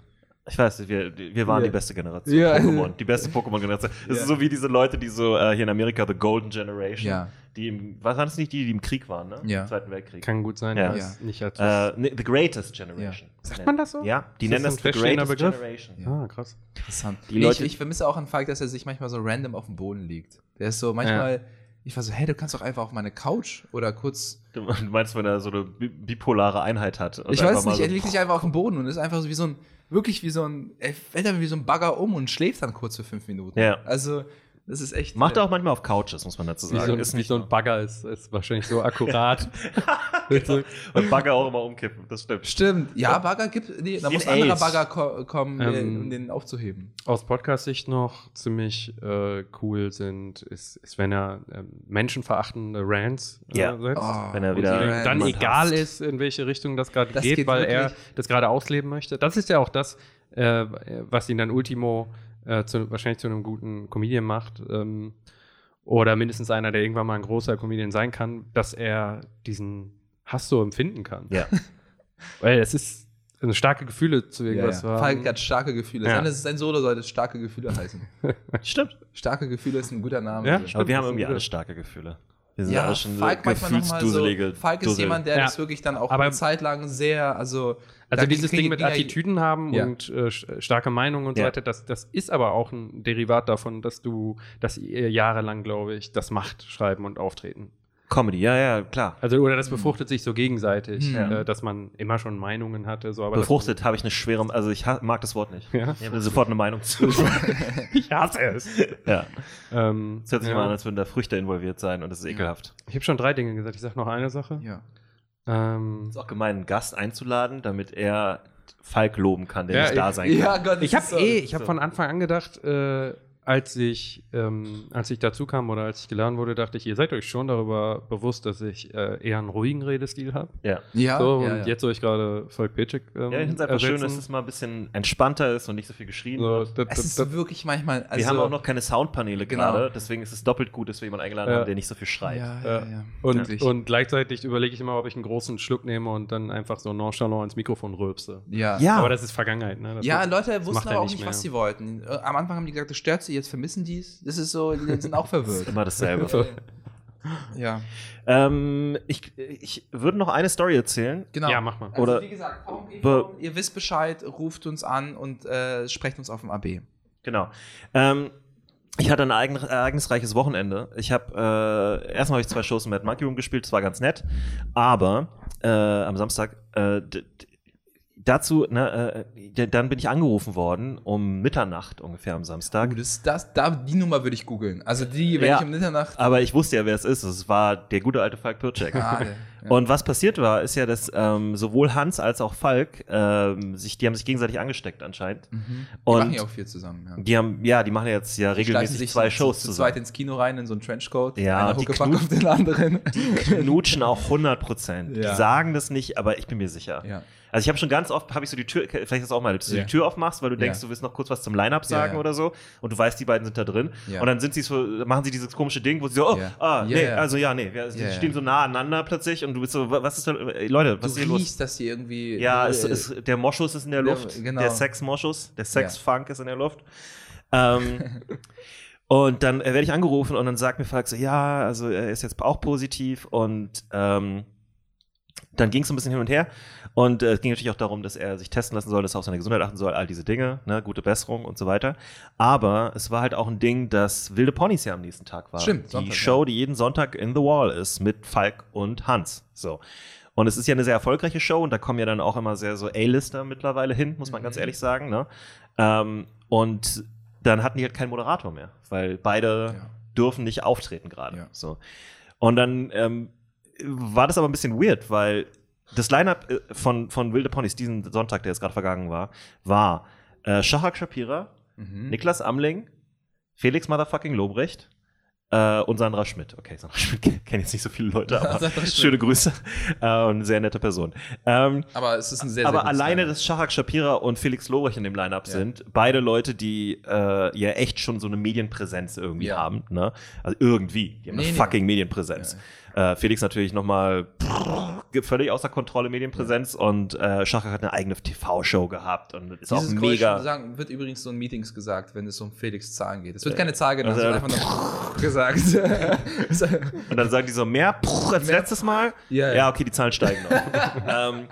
Ich weiß, wir, wir waren Ja. die beste Generation. Ja. Pokémon. Die beste Pokémon-Generation. Das Ja. ist so wie diese Leute, die so äh, hier in Amerika The Golden Generation. Die im, was waren das nicht die, die im Krieg waren, ne? Ja. Im Zweiten Weltkrieg. Kann gut sein. Ja. weiß Nicht als äh, the Greatest Generation. Sagt man das so? Ja, die Ist nennen das das The Greatest Begriff? Generation. Ja. Ah, krass. Interessant. Die Leute- ich, ich vermisse auch an Falk, dass er sich manchmal so random auf dem Boden liegt. Der ist so manchmal, ich war so, hey, du kannst doch einfach auf meine Couch oder kurz. Du meinst, wenn er so eine bi- bipolare Einheit hat? und ich weiß nicht, so- er liegt sich einfach auf dem Boden und ist einfach so wie so ein, wirklich wie so ein, er fällt dann wie so ein Bagger um und schläft dann kurz für fünf Minuten. Ja. Also, das ist echt. Macht äh, er auch manchmal auf Couches, muss man dazu Wie sagen. so, ein, ist wie nicht so ein Bagger ist, ist wahrscheinlich so akkurat. genau. Und Bagger auch immer umkippen, das stimmt. Stimmt. Ja, Bagger gibt, nee, da Wie muss ein anderer. Bagger ko kommen, äh, Ähm, um den aufzuheben. Aus Podcast-Sicht noch ziemlich äh, cool sind, ist, ist wenn er ähm, menschenverachtende Rants äh, Ja. setzt. Oh, Wenn er wieder- dann egal hasst. ist, in welche Richtung das gerade geht, geht weil er wirklich. das gerade ausleben möchte. Das ist ja auch das, äh, was ihn dann Ultimo äh, zu, wahrscheinlich zu einem guten Comedian macht. Ähm, oder mindestens einer, der irgendwann mal ein großer Comedian sein kann, dass er diesen Hass so empfinden kann. Ja. Weil es ist eine starke Gefühle zu Ja, irgendwas ja. haben. Falk hat starke Gefühle. Ja. Sein, sein Solo sollte starke Gefühle heißen. Stimmt. starke Gefühle ist ein guter Name. Ja, Aber wir haben irgendwie alle starke Gefühle. Wir sind Ja, alle schon Falk so, gefühlsduselige Falk ist Dussel. jemand, der Ja. das wirklich dann auch Aber- eine Zeit lang sehr, also Also da dieses Ding mit Attitüden haben Ja. und äh, st- starke Meinungen und so Ja. weiter, das, das ist aber auch ein Derivat davon, dass du, dass ihr jahrelang, glaube ich, das macht, schreiben und auftreten. Comedy, ja, ja, klar. Also, oder das befruchtet sich so gegenseitig, Mhm. äh, dass man immer schon Meinungen hatte. So, aber Befruchtet habe ich eine schwere, also ich mag das Wort nicht. Ja. Ich habe sofort eine Meinung zu. Das, ich hasse es. ja. ähm, Es hört sich ja. mal an, als würden da Früchte involviert sein und das ist ekelhaft. Ich habe schon drei Dinge gesagt. Ich sage noch eine Sache. Ja. Ähm, Es ist auch gemein, einen Gast einzuladen, damit er Falk loben kann, der Ja, nicht da ich- sein kann. Ja, Gott, ich das habe so- eh, ich habe von Anfang an gedacht, äh, als ich, ähm, als ich dazu kam oder als ich geladen wurde, dachte ich, ihr seid euch schon darüber bewusst, dass ich äh, eher einen ruhigen Redestil habe. Ja. Ja, so, ja, und ja. jetzt soll ich gerade Volk Petschek ähm, Ja, ich finde es einfach schön, ersetzen. dass es mal ein bisschen entspannter ist und nicht so viel geschrien so, wird. da, Es ist wirklich manchmal. Also, wir haben auch noch keine Soundpaneele Genau. gerade, deswegen ist es doppelt gut, dass wir jemanden eingeladen Ja. haben, der nicht so viel schreit. Ja, Ja. ja, und, und gleichzeitig überlege ich immer, ob ich einen großen Schluck nehme und dann einfach so nonchalant ins Mikrofon rülpse. ja. Ja. Aber das ist Vergangenheit, ne? Das Ja, wird- Leute das wussten er aber auch nicht nicht, mehr. was sie wollten. Äh, Am Anfang haben die gesagt, das stört sie, jetzt vermissen die es. Das ist so, die sind auch verwirrt. Immer dasselbe. ja, ähm, ich, ich würde noch eine Story erzählen. genau. Ja, mach mal. Also, Oder- wie gesagt, ihr wisst Bescheid, ruft uns an und äh, sprecht uns auf dem AB. Genau. Ähm, ich hatte ein eigen, ereignisreiches Wochenende. Ich habe äh, erstmal habe ich zwei Shows im Mad Monkey Room gespielt, das war ganz nett. Aber äh, am Samstag äh, dazu, ne, äh, dann bin ich angerufen worden um Mitternacht ungefähr am Samstag. Uh, das, das, da, die Nummer würde ich googeln. Also die, wenn Ja. ich um Mitternacht. Aber ich wusste ja, wer es ist. Es war der gute alte Falk Pircek. Ja. Und was passiert war, ist ja, dass ähm, sowohl Hans als auch Falk ähm, sich, die haben sich gegenseitig angesteckt anscheinend. Mhm. Die machen ja auch viel zusammen. Ja. die haben, ja, die machen jetzt ja Die regelmäßig zwei zu- Shows zu, zusammen. zweit ins Kino rein in so einen Trenchcoat. Ja, einer die knut- auf den anderen. knutschen auch 100 Prozent. Ja. Die sagen das nicht, aber ich bin mir sicher. ja. Also ich habe schon ganz oft, habe ich so die Tür, vielleicht das auch mal, dass du Ja. die Tür aufmachst, weil du denkst, Ja. du willst noch kurz was zum Line-Up sagen ja. oder so und du weißt, die beiden sind da drin und dann sind sie so, machen sie dieses komische Ding, wo sie so, oh, ah, nee, also ja, nee, wir, die stehen so nah aneinander plötzlich und du bist so, wa- was ist da, ey, Leute, was Du ist hier los? riechst, dass die irgendwie. Ja, äh, es, es, der Moschus ist in der der- Luft, genau. der Sex-Moschus, der Sex-Funk ist in der Luft. Ähm, und dann äh, werde ich angerufen und dann sagt mir Falk so, ja, also er ist jetzt auch positiv und ähm, dann ging es so ein bisschen hin und her. Und äh, es ging natürlich auch darum, dass er sich testen lassen soll, dass er auf seine Gesundheit achten soll, all diese Dinge, ne, gute Besserung und so weiter. Aber es war halt auch ein Ding, dass Wilde Ponys ja am nächsten Tag war. Stimmt, Die Sonntag, Show, die jeden Sonntag in The Wall ist mit Falk und Hans. So. Und es ist ja eine sehr erfolgreiche Show und da kommen ja dann auch immer sehr so A-Lister mittlerweile hin, muss man ganz Mhm. ehrlich sagen. Ne? Ähm, und dann hatten die halt keinen Moderator mehr, weil beide Ja. dürfen nicht auftreten gerade. Ja. So. Und dann ähm, war das aber ein bisschen weird, weil das Line-Up äh, von, von Wilde Ponys diesen Sonntag, der jetzt gerade vergangen war, war äh, Shahak Shapira, Mhm. Niklas Amling, Felix Motherfucking Lobrecht äh, und Sandra Schmidt. Okay, Sandra Schmidt kennen jetzt nicht so viele Leute, aber schöne Grüße äh, und eine sehr nette Person. Ähm, Aber es ist ein sehr, sehr aber alleine, dass Shahak Shapira und Felix Lobrecht in dem Line-Up Ja. sind, beide Leute, die äh, ja echt schon so eine Medienpräsenz irgendwie Ja. haben. Ne? Also irgendwie. Die haben Nee, eine nee. fucking Medienpräsenz. Äh, Felix natürlich nochmal völlig außer Kontrolle Medienpräsenz und äh, Shahak hat eine eigene TV-Show gehabt und ist Dieses auch mega. sagen, wird übrigens so in Meetings gesagt, wenn es um Felix Zahlen geht. Es wird keine Zahl genannt, Also, es wird einfach nur gesagt. Und dann sagen die so mehr als letztes Mal. Ja, ja. ja, okay, die Zahlen steigen noch. ähm,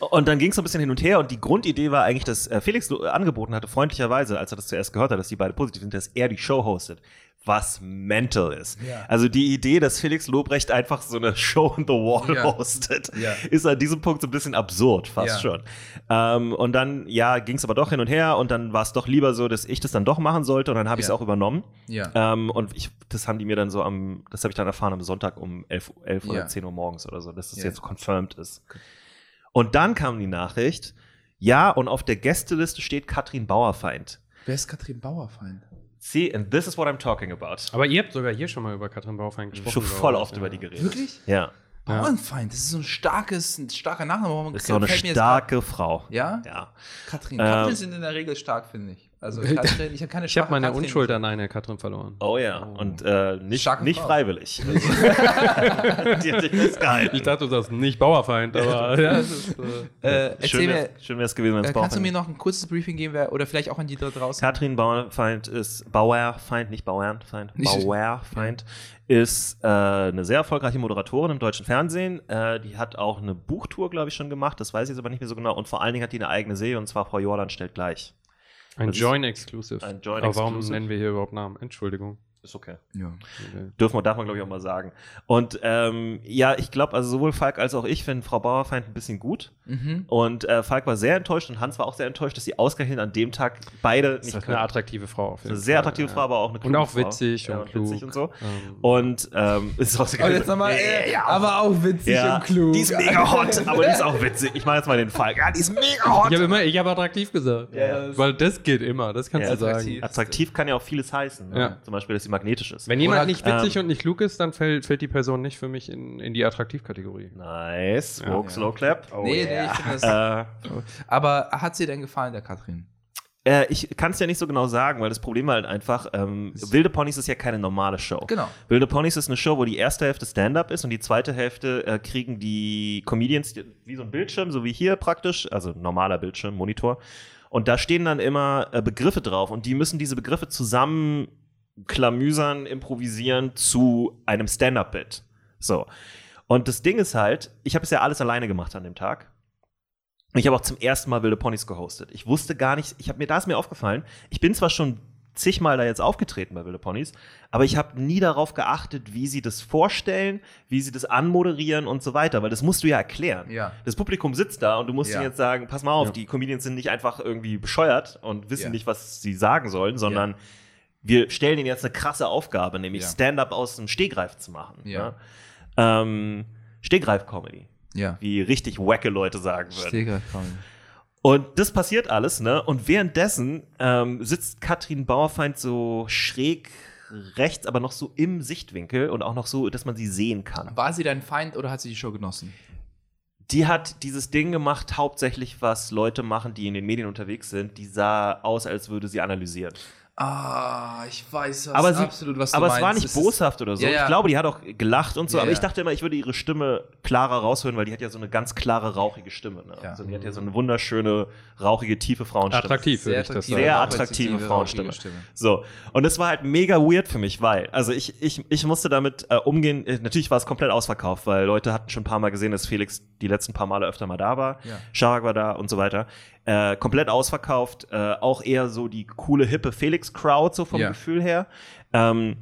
und dann ging es so ein bisschen hin und her und die Grundidee war eigentlich, dass äh, Felix so angeboten hatte, freundlicherweise, als er das zuerst gehört hat, dass die beide positiv sind, dass er die Show hostet. Was mental ist. Ja. Also die Idee, dass Felix Lobrecht einfach so eine Show on the Wall Ja. hostet, Ja. ist an diesem Punkt so ein bisschen absurd, fast schon. Ähm, und dann, ja, ging es aber doch hin und her und dann war es doch lieber so, dass ich das dann doch machen sollte und dann habe ich es auch übernommen. Ähm, und ich, das haben die mir dann so am, das habe ich dann erfahren am Sonntag um 11, 11 Ja. oder 10 Uhr morgens oder so, dass das jetzt confirmed ist. Und dann kam die Nachricht, ja, und auf der Gästeliste steht Katrin Bauerfeind. Wer ist Katrin Bauerfeind? See, and this is what I'm talking about. Aber ihr habt sogar hier schon mal über Katrin Baufeind gesprochen. Schon voll oft ja. über die geredet. Wirklich? Ja. Bauernfeind, das ist so ein starkes, ein starker Nachname. Das ist auch eine starke Frau. Ja? Ja. Katrin. Ähm, Katrin sind in der Regel stark, finde ich. Also Katrin, ich habe keine Ich habe meine Katrin Unschuld an eine Katrin verloren. Oh ja. Und äh, nicht, nicht Frau. freiwillig. die hat sich festgehalten. Ich dachte, du sagst nicht Bauerfeind, aber ja, das ist, äh, Äh, schön wäre wär's gewesen, wenn es äh, kannst du mir noch ein kurzes Briefing geben, wer, oder vielleicht auch an die da draußen? Katrin Bauerfeind ist Bauerfeind, nicht Bauernfeind. Bauerfeind ist äh, eine sehr erfolgreiche Moderatorin im deutschen Fernsehen. Äh, die hat auch eine Buchtour, glaube ich, schon gemacht. Das weiß ich jetzt aber nicht mehr so genau. Und vor allen Dingen hat die eine eigene Serie und zwar Frau Jordan stellt gleich. Ein Join-Exclusive. ein Join Aber warum nennen wir hier überhaupt Namen? Entschuldigung. Ist okay. Ja. Dürfen wir, darf man, glaube ich, auch mal sagen. Und ähm, ja, ich glaube, also sowohl Falk als auch ich finden Frau Bauerfeind ein bisschen gut. Mhm. Und äh, Falk war sehr enttäuscht und Hans war auch sehr enttäuscht, dass sie ausgerechnet an dem Tag beide Das nicht ist halt können. eine attraktive Frau. Auf jeden Eine sehr Fall, attraktive ja. Frau, aber auch eine Und kluge auch Frau. witzig ja, und und klug. witzig und so. Ähm, Und ähm, ist auch Aber jetzt nochmal, äh, aber auch witzig Ja, und klug. die ist mega hot, aber die ist auch witzig. Ich mache jetzt mal den Falk. Ja, die ist mega hot. ich habe immer, ich habe attraktiv gesagt. Ja. Weil das geht immer, das kannst Ja. du sagen. Attraktiv. Attraktiv kann ja auch vieles heißen. Ne? Ja. Zum Beispiel, dass sie magnetisch ist. Wenn jemand Oder, nicht witzig ähm, und nicht klug ist, dann fällt, fällt die Person nicht für mich in, in die Attraktivkategorie. nice. Ja. Woke Slow Clap. nee, nee, ich finde das. Äh, Aber hat sie denn gefallen, der Katrin? äh, ich kann es ja nicht so genau sagen, weil das Problem halt einfach, ähm, Wilde Ponys ist ja keine normale Show. Genau. Wilde Ponys ist eine Show, wo die erste Hälfte Stand-up ist und die zweite Hälfte äh, kriegen die Comedians wie so ein Bildschirm, so wie hier praktisch, also normaler Bildschirm, Monitor. Und da stehen dann immer äh, Begriffe drauf und die müssen diese Begriffe zusammen klamüsern, improvisieren zu einem Stand-up-Bit. So. Und das Ding ist halt, ich habe es ja alles alleine gemacht an dem Tag. Ich habe auch zum ersten Mal Wilde Ponys gehostet. Ich wusste gar nicht, ich habe mir, da ist mir aufgefallen, ich bin zwar schon zigmal da jetzt aufgetreten bei Wilde Ponys, aber ich habe nie darauf geachtet, wie sie das vorstellen, wie sie das anmoderieren und so weiter, weil das musst du ja erklären. Ja. Das Publikum sitzt da und du musst Ja. ihnen jetzt sagen, pass mal auf, Ja. die Comedians sind nicht einfach irgendwie bescheuert und wissen Ja. nicht, was sie sagen sollen, sondern wir stellen ihnen jetzt eine krasse Aufgabe, nämlich Ja. Stand-up aus dem Stegreif zu machen. Ja. ne? Ähm, Stegreif-Comedy, Ja. wie richtig wacke Leute sagen würden. Komm. Und das passiert alles, ne? Und währenddessen ähm, sitzt Katrin Bauerfeind so schräg rechts, aber noch so im Sichtwinkel und auch noch so, dass man sie sehen kann. War sie dein Feind oder hat sie die Show genossen? Die hat dieses Ding gemacht, hauptsächlich was Leute machen, die in den Medien unterwegs sind. Die sah aus, als würde sie analysieren. Ah, ich weiß was, aber sie, absolut, was du aber meinst. es war nicht boshaft oder so. Ja, ja. Ich glaube, die hat auch gelacht und so, Ja, aber ich dachte immer, ich würde ihre Stimme klarer raushören, weil die hat ja so eine ganz klare, rauchige Stimme. Ne? Ja. Also die hat ja so eine wunderschöne, rauchige, tiefe Frauenstimme. Attraktiv, würde Sehr ich das attraktiv. sagen. Sehr Ja, attraktive Frauenstimme. Stimme. So, und es war halt mega weird für mich, weil, also ich, ich, ich musste damit äh, umgehen, äh, natürlich war es komplett ausverkauft, weil Leute hatten schon ein paar Mal gesehen, dass Felix die letzten paar Male öfter mal da war, Ja. Sharak war da und so weiter. Äh, komplett ausverkauft, äh, auch eher so die coole, hippe Felix-Crowd, so vom Ja. Gefühl her. Ähm,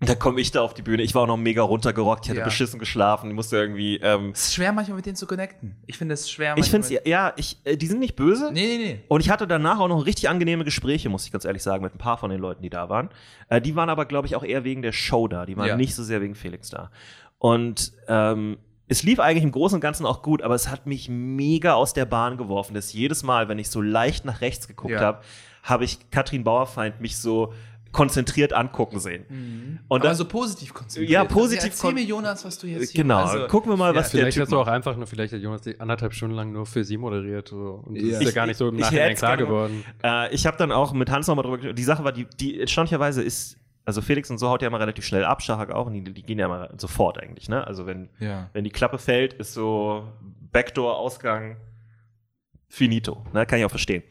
da komme ich da auf die Bühne. Ich war auch noch mega runtergerockt. Ich hatte Ja. beschissen geschlafen. Ich musste irgendwie. Ähm, Es ist schwer manchmal mit denen zu connecten. Ich finde es schwer ich manchmal. finde es, ja, ich, äh, die sind nicht böse. Nee, nee, nee. Und ich hatte danach auch noch richtig angenehme Gespräche, muss ich ganz ehrlich sagen, mit ein paar von den Leuten, die da waren. Äh, die waren aber, glaube ich, auch eher wegen der Show da. Die waren Ja. nicht so sehr wegen Felix da. Und ähm, es lief eigentlich im Großen und Ganzen auch gut, aber es hat mich mega aus der Bahn geworfen, dass jedes Mal, wenn ich so leicht nach rechts geguckt Ja. habe, habe ich Katrin Bauerfeind mich so konzentriert angucken sehen. Und Aber dann, so positiv konzentriert. Ja, positiv Also erzähl mir, Jonas, was du jetzt hier genau, also, gucken wir mal, was der Vielleicht hast du auch einfach nur, vielleicht hat Jonas die anderthalb Stunden lang nur für sie moderiert. So. Und das Ja. ist ja Ich- gar nicht so im Nachhinein klar geworden. Äh, ich habe dann auch mit Hans nochmal drüber gesprochen. Die Sache war, die, die erstaunlicherweise ist, also Felix und so haut ja immer relativ schnell ab, Schachak auch, und die, die gehen ja immer sofort eigentlich, ne? Also wenn, Ja. wenn die Klappe fällt, ist so Backdoor-Ausgang finito. Ne? Kann ich auch verstehen.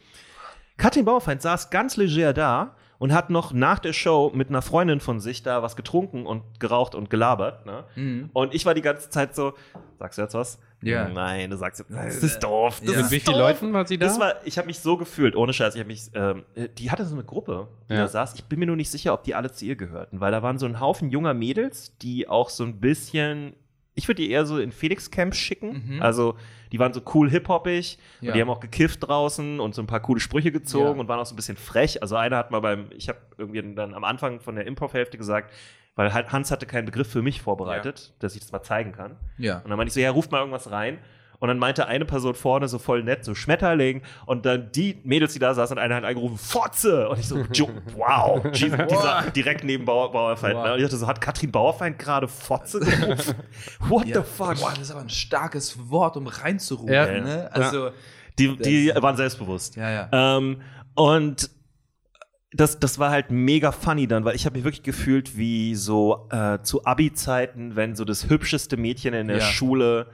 Katrin Bauerfeind saß ganz leger da und hat noch nach der Show mit einer Freundin von sich da was getrunken und geraucht und gelabert. Ne? Mhm. Und ich war die ganze Zeit so, sagst du jetzt was? Ja. Nein, du sagst jetzt, das ist doof. Das Ja. ist Mit wie vielen. Leuten war sie da? Das war, ich habe mich so gefühlt, ohne Scheiß. Ich habe mich, ähm, die hatte so eine Gruppe, die Ja. da saß. Ich bin mir nur nicht sicher, ob die alle zu ihr gehörten, weil da waren so ein Haufen junger Mädels, die auch so ein bisschen, ich würde die eher so in Felix Camp schicken. Mhm. Also die waren so cool hip-hoppig Ja. und die haben auch gekifft draußen und so ein paar coole Sprüche gezogen Ja. und waren auch so ein bisschen frech. Also einer hat mal beim, ich habe irgendwie dann am Anfang von der Improv-Hälfte gesagt, weil halt Hans hatte keinen Begriff für mich vorbereitet, dass ich das mal zeigen kann. Ja. Und dann meinte ich so, ja, ruft mal irgendwas rein. Und dann meinte eine Person vorne so voll nett, so Schmetterling. Und dann die Mädels, die da saßen, und einer hat angerufen, Fotze! Und ich so, wow. Jesus, dieser, direkt neben Bauer, Bauerfeind. Wow. Ne? Und ich dachte so, hat Katrin Bauerfeind gerade Fotze gerufen? What Ja. the fuck? Boah, das ist aber ein starkes Wort, um reinzurufen. Ja. Ne? Also, Die, die waren selbstbewusst. ja, ja. Ähm, und das, das war halt mega funny dann, weil ich habe mich wirklich gefühlt wie so äh, zu Abi-Zeiten, wenn so das hübscheste Mädchen in der Ja. Schule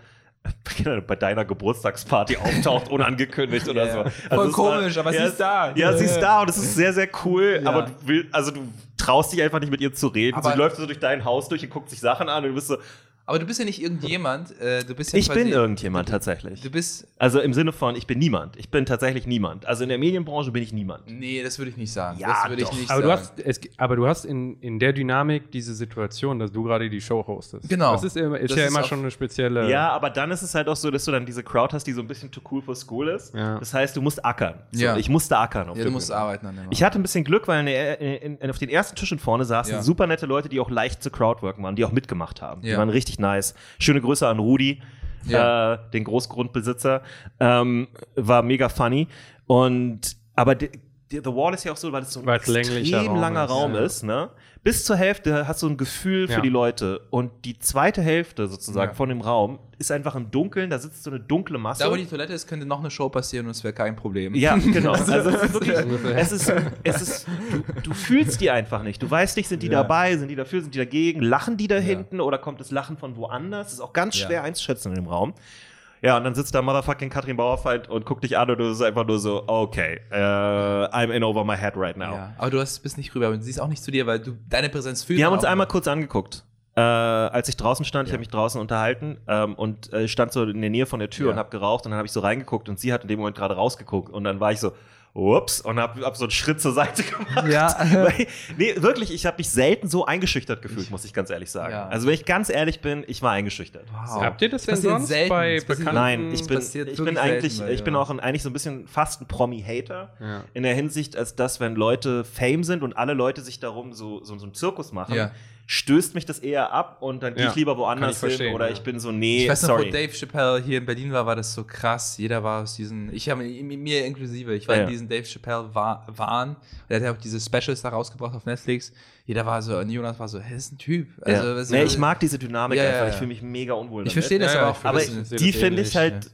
bei deiner Geburtstagsparty auftaucht, unangekündigt oder Ja, so. ja. Also Voll es war- komisch, aber sie ja, ist da. Ja, sie ist Ja. da und es ist sehr, sehr cool, Ja. aber du willst, also du traust dich einfach nicht mit ihr zu reden. Aber- sie läuft so durch dein Haus durch und guckt sich Sachen an und du bist so, Aber du bist ja nicht irgendjemand. Äh, du bist ja ich quasi, bin irgendjemand tatsächlich. Du bist. Also im Sinne von, ich bin niemand. Ich bin tatsächlich niemand. Also in der Medienbranche bin ich niemand. Nee, das würde ich nicht sagen. Ja, das würde ich doch. nicht Aber du sagen. hast, es, aber du hast in, in der Dynamik diese Situation, dass du gerade die Show hostest. Genau. Das ist, immer, ist Das ja ist immer auch- schon eine spezielle. Ja, aber dann ist es halt auch so, dass du dann diese Crowd hast, die so ein bisschen too cool for school ist. Ja. Das heißt, du musst ackern. So, Ja. Ich musste ackern. Auf ja, du musst Bühne. arbeiten an dem. Ich hatte ein bisschen Glück, weil in in, in, auf den ersten Tischen vorne saßen Ja. super nette Leute, die auch leicht zu Crowdworken waren, die auch mitgemacht haben. Die waren richtig nice. Schöne Grüße an Rudi, Ja. äh, den Großgrundbesitzer. Ähm, war mega funny. Und aber The Wall ist ja auch so, weil es so ein Weil es länglicher extrem Raum langer ist, Raum ist, ne? Bis zur Hälfte hast du ein Gefühl für Ja. die Leute. Und die zweite Hälfte sozusagen Ja. von dem Raum ist einfach im Dunkeln, da sitzt so eine dunkle Masse. da, wo die Toilette ist, könnte noch eine Show passieren und es wäre kein Problem. Ja, genau. Also es ist wirklich, es ist, es ist, du, du fühlst die einfach nicht. Du weißt nicht, sind die Ja. dabei, sind die dafür, sind die dagegen, lachen die da Ja. hinten oder kommt das Lachen von woanders? Das ist auch ganz Ja. schwer einzuschätzen in dem Raum. Ja, und dann sitzt da Motherfucking Katrin Bauerfeind und guckt dich an und du bist einfach nur so, okay, äh, I'm in over my head right now. Ja. Aber du hast, bist nicht rüber und sie ist auch nicht zu dir, weil du deine Präsenz fühlst. Wir haben uns einmal kurz angeguckt. Äh, als ich draußen stand, ich habe mich draußen unterhalten ähm, und äh, stand so in der Nähe von der Tür Ja. und habe geraucht und dann habe ich so reingeguckt und sie hat in dem Moment gerade rausgeguckt und dann war ich so, ups, und habe hab so einen Schritt zur Seite gemacht. Ja. Weil, nee, wirklich, ich habe mich selten so eingeschüchtert gefühlt, muss ich ganz ehrlich sagen. Ja. Also wenn ich ganz ehrlich bin, ich war eingeschüchtert. Wow. Habt ihr das denn sonst selten. bei bekannten? Nein, ich bin, ich bin eigentlich, selten, ich bin auch ein, eigentlich so ein bisschen fast ein Promi-Hater. Ja. In der Hinsicht, als dass, wenn Leute Fame sind und alle Leute sich darum so, so, so einen Zirkus machen, Ja. Stößt mich das eher ab und dann gehe Ja, ich lieber woanders ich hin oder ja. ich bin so, nee, Ich weiß noch, sorry. wo Dave Chappelle hier in Berlin war, war das so krass. Jeder war aus diesen, ich habe mir inklusive, ich war Ja. in diesen Dave Chappelle wa- Wahn. Der hat ja auch diese Specials da rausgebracht auf Netflix. Jeder war so, und Jonas war so, hä, ist ein Typ. Also, nee, ich mag diese Dynamik einfach. ja. Ich fühle mich mega unwohl Ich verstehe das Ja, aber auch. Aber die finde ich halt,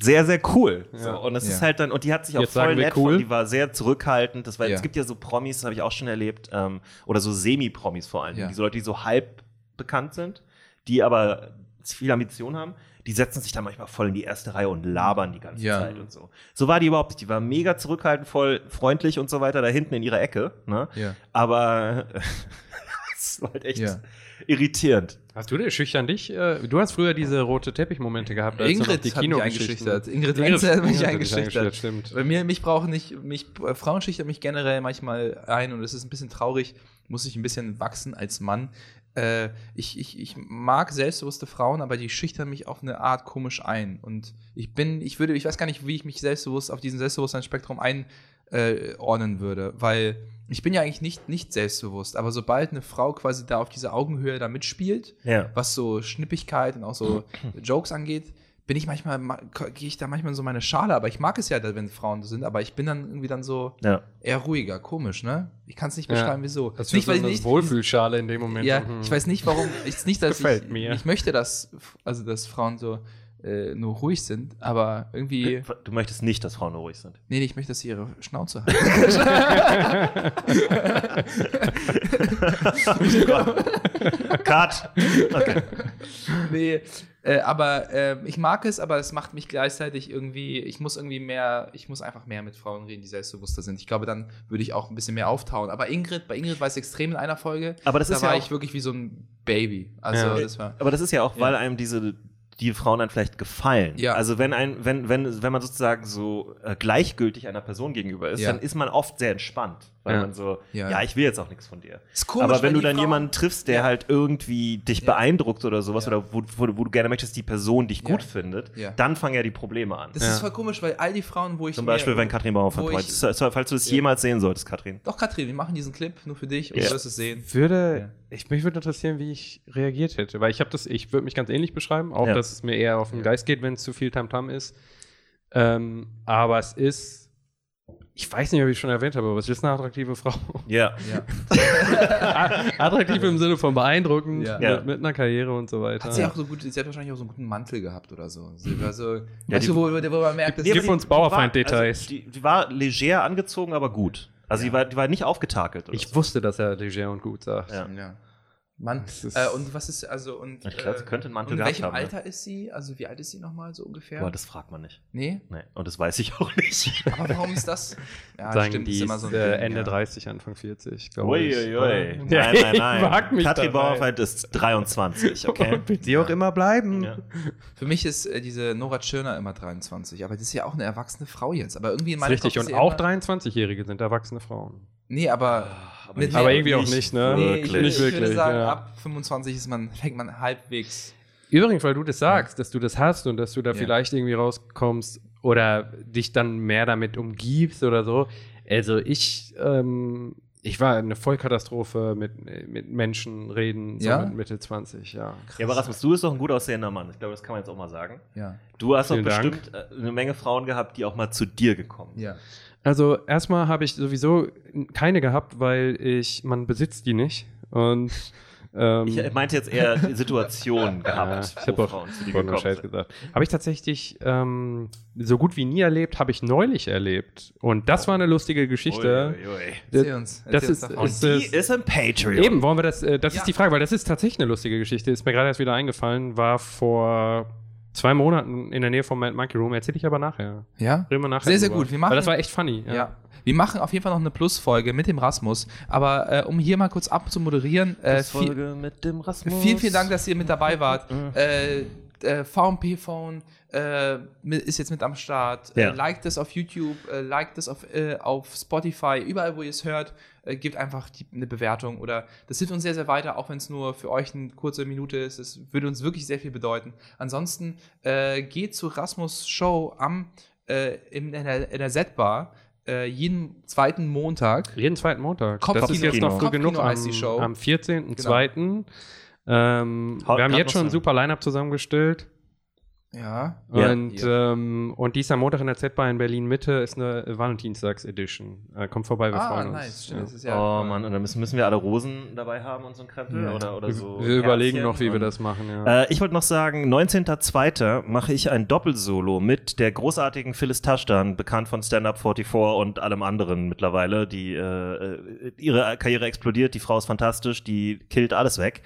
sehr, sehr cool. Ja. So, und es Ja. ist halt dann, und die hat sich auch Jetzt voll nett cool. von, die war sehr zurückhaltend. Das war, Ja. Es gibt ja so Promis, das habe ich auch schon erlebt, ähm, oder so Semi-Promis vor allem. Ja. Diese Leute, die so halb bekannt sind, die aber viel Ambition haben, die setzen sich dann manchmal voll in die erste Reihe und labern die ganze Ja. Zeit und so. So war die überhaupt nicht. Die war mega zurückhaltend, voll freundlich und so weiter, da hinten in ihrer Ecke. Ne? Ja. Aber es war halt echt Ja. irritierend. Hast du denn schüchtern dich? Äh, du hast früher diese rote Teppichmomente gehabt. als Ingrid die hat mich Kinogeschichten- eingeschüchtert. Ingrid Ingrid- hat mich Ingrid eingeschüchtert. Stimmt. Bei mir, mich brauchen nicht, mich, äh, Frauen schüchtern mich generell manchmal ein und es ist ein bisschen traurig, muss ich ein bisschen wachsen als Mann. Äh, ich, ich, ich mag selbstbewusste Frauen, aber die schüchtern mich auf eine Art komisch ein. Und ich bin, ich würde, ich weiß gar nicht, wie ich mich selbstbewusst auf diesem Selbstbewusstseinsspektrum einordnen äh, ordnen würde, weil ich bin ja eigentlich nicht, nicht selbstbewusst, aber sobald eine Frau quasi da auf dieser Augenhöhe da mitspielt, Ja. was so Schnippigkeit und auch so Jokes angeht, bin ich manchmal, ma- gehe ich da manchmal in so meine Schale, aber ich mag es ja, wenn Frauen so sind, aber ich bin dann irgendwie dann so Ja. eher ruhiger, komisch, ne? Ich kann es nicht Ja. beschreiben, wieso. Das nicht, ist so weil ich eine nicht, Wohlfühlschale in dem Moment. ja, Mhm. ich weiß nicht, warum, ich, nicht, dass Gefällt ich, mir. ich möchte, dass, also, dass Frauen so äh, nur ruhig sind, aber irgendwie, Du möchtest nicht, dass Frauen ruhig sind. nee, nee, ich möchte, dass sie ihre Schnauze halten. Cut! Okay. nee, äh, aber äh, ich mag es, aber es macht mich gleichzeitig irgendwie, ich muss irgendwie mehr, ich muss einfach mehr mit Frauen reden, die selbstbewusster sind. Ich glaube, dann würde ich auch ein bisschen mehr auftauen. Aber Ingrid, bei Ingrid war es extrem in einer Folge. Aber das da ist war ja ich auch- wirklich wie so ein Baby. Also Ja. das war. Aber das ist ja auch, Ja. weil einem diese die Frauen dann vielleicht gefallen. Ja. Also wenn ein, wenn, wenn, wenn man sozusagen so äh, gleichgültig einer Person gegenüber ist, Ja. dann ist man oft sehr entspannt. Weil Ja. man so, Ja. ja. ich will jetzt auch nichts von dir. Ist komisch, Aber weil wenn du dann Frauen- jemanden triffst, der Ja. halt irgendwie dich Ja. beeindruckt oder sowas, Ja. oder wo, wo, wo du gerne möchtest, die Person dich Ja. gut findet, Ja. dann fangen ja die Probleme an. Das Ja. ist voll komisch, weil all die Frauen, wo ich Zum Beispiel, wenn Katrin Bauer ich- Falls du das Ja. jemals sehen solltest, Katrin. Doch, Katrin, wir machen diesen Clip nur für dich und Ja. du wirst es sehen. würde, ich, mich würde interessieren, wie ich reagiert hätte, weil ich habe das, ich würde mich ganz ähnlich beschreiben, auch Ja. Dass es mir eher auf den Geist geht, wenn es zu viel Tamtam ist. Ähm, aber es ist, ich weiß nicht, ob ich es schon erwähnt habe, aber es ist eine attraktive Frau. Ja. Ja. Attraktiv im Sinne von beeindruckend, Ja. Ja. Mit, mit einer Karriere und so weiter. Hat sie auch so gut, sie hat wahrscheinlich auch so einen guten Mantel gehabt oder so. Sie war so, Ja, weißt die- du, wo, wo man merkt, dass Gib uns Bauerfeind-Details. Also, die, die war leger angezogen, aber gut. Also die, war, die war nicht aufgetakelt. Oder ich so. wusste, dass er leger und gut sagt. Ja. Ja. Mann, äh, und was ist, also, und. Ich glaub, sie könnte einen Mantel und in welchem haben, ne? Alter ist sie? Also, wie alt ist sie nochmal so ungefähr? Boah, das fragt man nicht. nee? Nee. Und das weiß ich auch nicht. Aber warum ist das? Ja, Sagen die ist immer so ein äh, Ding, Ende ja. 30, Anfang 40, glaube ich. Uiuiui. Nein, nein, nein. mag mich Katrin dabei. Bauerfeind ist 23, okay? Wird sie auch immer bleiben. Ja. Für mich ist äh, diese Nora Tschirner immer 23, aber das ist ja auch eine erwachsene Frau jetzt. Aber irgendwie in meinem richtig. Kopf Und auch immer- 23-Jährige sind erwachsene Frauen. Nee, aber. mit- Aber irgendwie auch nicht, ne? Nee, Wirklich. ich, würde- ich würde Wirklich, sagen, ja. ab 25 ist man, fängt man halbwegs. Übrigens, weil du das sagst, dass du das hast und dass du da Ja. vielleicht irgendwie rauskommst oder dich dann mehr damit umgibst oder so. Also ich, ähm, ich war eine Vollkatastrophe mit, mit Menschen reden, so Ja? mit Mitte 20, ja. Ja, aber Rasmus, du bist doch ein gut aussehender Mann. Ich glaube, das kann man jetzt auch mal sagen. Ja. Du hast doch Vielen Dank. bestimmt äh, eine Menge Frauen gehabt, die auch mal zu dir gekommen sind. Ja. Also erstmal habe ich sowieso keine gehabt, weil ich, man besitzt die nicht. Und ähm, Ich meinte jetzt eher Situationen gehabt, ich habe auch Frauen zu dir vorhin Scheiß gesagt. Habe ich tatsächlich ähm, so gut wie nie erlebt, habe ich neulich erlebt. Und das war eine lustige Geschichte. Ui, ui, ui. Erzähl uns. Das Erzähl uns ist- davon. Und ist die ist ein Patreon. Eben, wollen wir das, äh, das Ja. ist die Frage, weil das ist tatsächlich eine lustige Geschichte. Ist mir gerade erst wieder eingefallen, war vor zwei Monaten in der Nähe vom Mad Monkey Room. Erzähle ich aber nachher. ja? Reden wir nachher. Sehr, sehr drüber. gut. Wir machen- weil das war echt funny. Ja. Wir machen auf jeden Fall noch eine Plusfolge mit dem Rasmus. Aber äh, um hier mal kurz abzumoderieren, äh, viel, Folge mit dem Rasmus. vielen, vielen Dank, dass ihr mit dabei wart. Mhm. äh, äh, VMP-Phone äh, ist jetzt mit am Start. Ja. Äh, liked es auf YouTube, äh, liked es auf, äh, auf Spotify, überall, wo ihr es hört. Äh, gebt einfach die, eine Bewertung oder das hilft uns sehr, sehr weiter, auch wenn es nur für euch eine kurze Minute ist. Es würde uns wirklich sehr viel bedeuten. Ansonsten äh, geht zu Rasmus Show am äh, in, der, in der Z-Bar äh, jeden zweiten Montag. Jeden zweiten Montag. Kopfkino- das ist jetzt noch früh genug am, am 14.02. Ähm, wir haben jetzt schon ein super Line-Up zusammengestellt. Ja. Ja. Und, ähm, und dies am Montag in der Z-Bar in Berlin Mitte ist eine Valentinstags-Edition. Äh, kommt vorbei, wir Ah, freuen uns. nice. Stimmt, Ja. ist ja, oh Mann, und dann müssen, müssen wir alle Rosen dabei haben und so ein Krempel Ja. oder, oder so. wir überlegen Herzchen noch, wie wir das machen. Ja. Äh, ich wollte noch sagen, 19.02. mache ich ein Doppelsolo mit der großartigen Phyllis Taschdan, bekannt von Stand Up 44 und allem anderen mittlerweile, die äh, äh, ihre Karriere explodiert, die Frau ist fantastisch, die killt alles weg.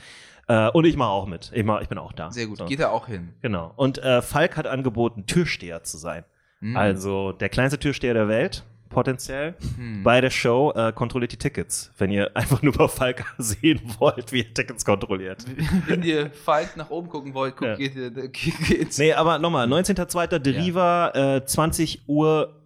Äh, und ich mache auch mit. Ich, mach, ich bin auch da. Sehr gut. So. Geht da auch hin. Genau. Und äh, Falk hat angeboten, Türsteher zu sein. Mhm. Also der kleinste Türsteher der Welt, potenziell, Mhm. bei der Show. Äh, kontrolliert die Tickets, wenn ihr einfach nur bei Falk sehen wollt, wie er Tickets kontrolliert. Wenn ihr Falk nach oben gucken wollt, guckt, Ja. geht, geht, geht's. Nee, aber nochmal, 19.02. Deriva, äh, 20 Uhr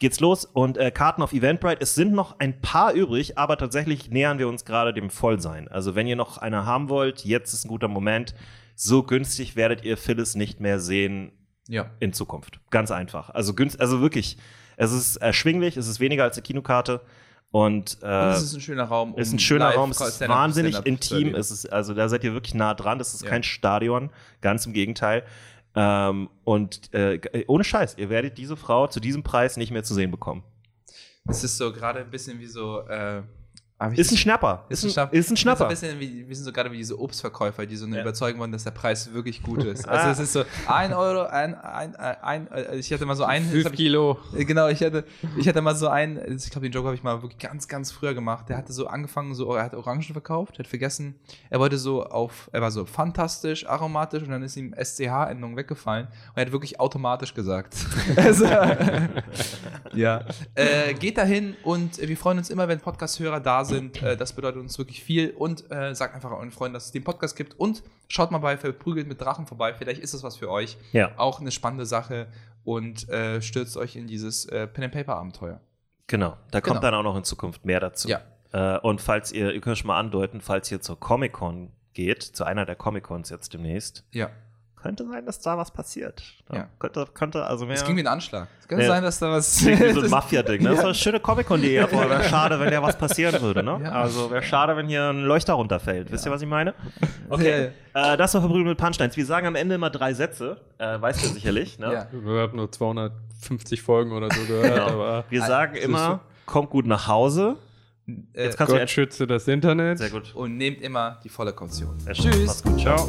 geht's los und äh, Karten auf Eventbrite. Es sind noch ein paar übrig, aber tatsächlich nähern wir uns gerade dem Vollsein. Also wenn ihr noch eine haben wollt, jetzt ist ein guter Moment. So günstig werdet ihr Phyllis nicht mehr sehen Ja. in Zukunft. Ganz einfach. Also günst, also wirklich, es ist erschwinglich, es ist weniger als eine Kinokarte und, äh, Und es ist ein schöner Raum. um ist ein schöner Raum, es ist wahnsinnig intim, es ist, also da seid ihr wirklich nah dran, das ist Ja. kein Stadion, ganz im Gegenteil. Ähm, und äh, ohne Scheiß, ihr werdet diese Frau zu diesem Preis nicht mehr zu sehen bekommen. Es ist so gerade ein bisschen wie so. Äh, Ist ein Schnapper. Ist ein, ist ein Schnapper. ein bisschen wie, wir sind so gerade wie diese Obstverkäufer, die so eine Ja. überzeugen wollen, dass der Preis wirklich gut ist. Also Ah. es ist so ein Euro, ein, ein, ein, ein ich hatte mal so einen. Fünf hab ich, Kilo. äh, Genau, ich hatte, ich hatte mal so einen, ich glaube, den Joke habe ich mal wirklich ganz, ganz früher gemacht. Der hatte so angefangen, so, er hat Orangen verkauft, hat vergessen, er wollte so auf, er war so fantastisch, aromatisch und dann ist ihm SCH-Endung weggefallen und er hat wirklich automatisch gesagt. also, ja. Äh, geht dahin und wir freuen uns immer, wenn Podcast-Hörer da sind. Äh, das bedeutet uns wirklich viel und äh, sagt einfach euren Freunden, dass es den Podcast gibt und schaut mal bei Verprügelt mit Drachen vorbei. Vielleicht ist das was für euch. Ja. Auch eine spannende Sache und äh, stürzt euch in dieses äh, Pen-and-Paper-Abenteuer. Genau, da kommt Genau. dann auch noch in Zukunft mehr dazu. Ja. Äh, und falls ihr, ihr könnt schon mal andeuten, falls ihr zur Comic-Con geht, zu einer der Comic-Cons jetzt demnächst, Ja. Könnte sein, dass da was passiert. Ja. Könnte, könnte also mehr. Es ging wie ein Anschlag. Es kann Ja. sein, dass da was. Klingt wie so ein das- Mafia-Ding. Ne? Das ist eine schöne Comic-Con-Idee, aber wäre schade, wenn da was passieren würde. Ne? Ja. Also wäre schade, wenn hier ein Leuchter runterfällt. Wisst ihr, was ich meine? Okay. Äh, das war Verbrüdert mit Punchlines. Wir sagen am Ende immer drei Sätze. Äh, weißt du sicherlich. Ne? Ja. Wir haben nur 250 Folgen oder so gehört, Genau. aber Wir sagen siehst immer, kommt gut nach Hause. Äh, Jetzt kannst du Gott jetzt. schütze das Internet. Sehr gut. und nehmt immer die volle Kaution. Tschüss. Mach's gut. Ciao.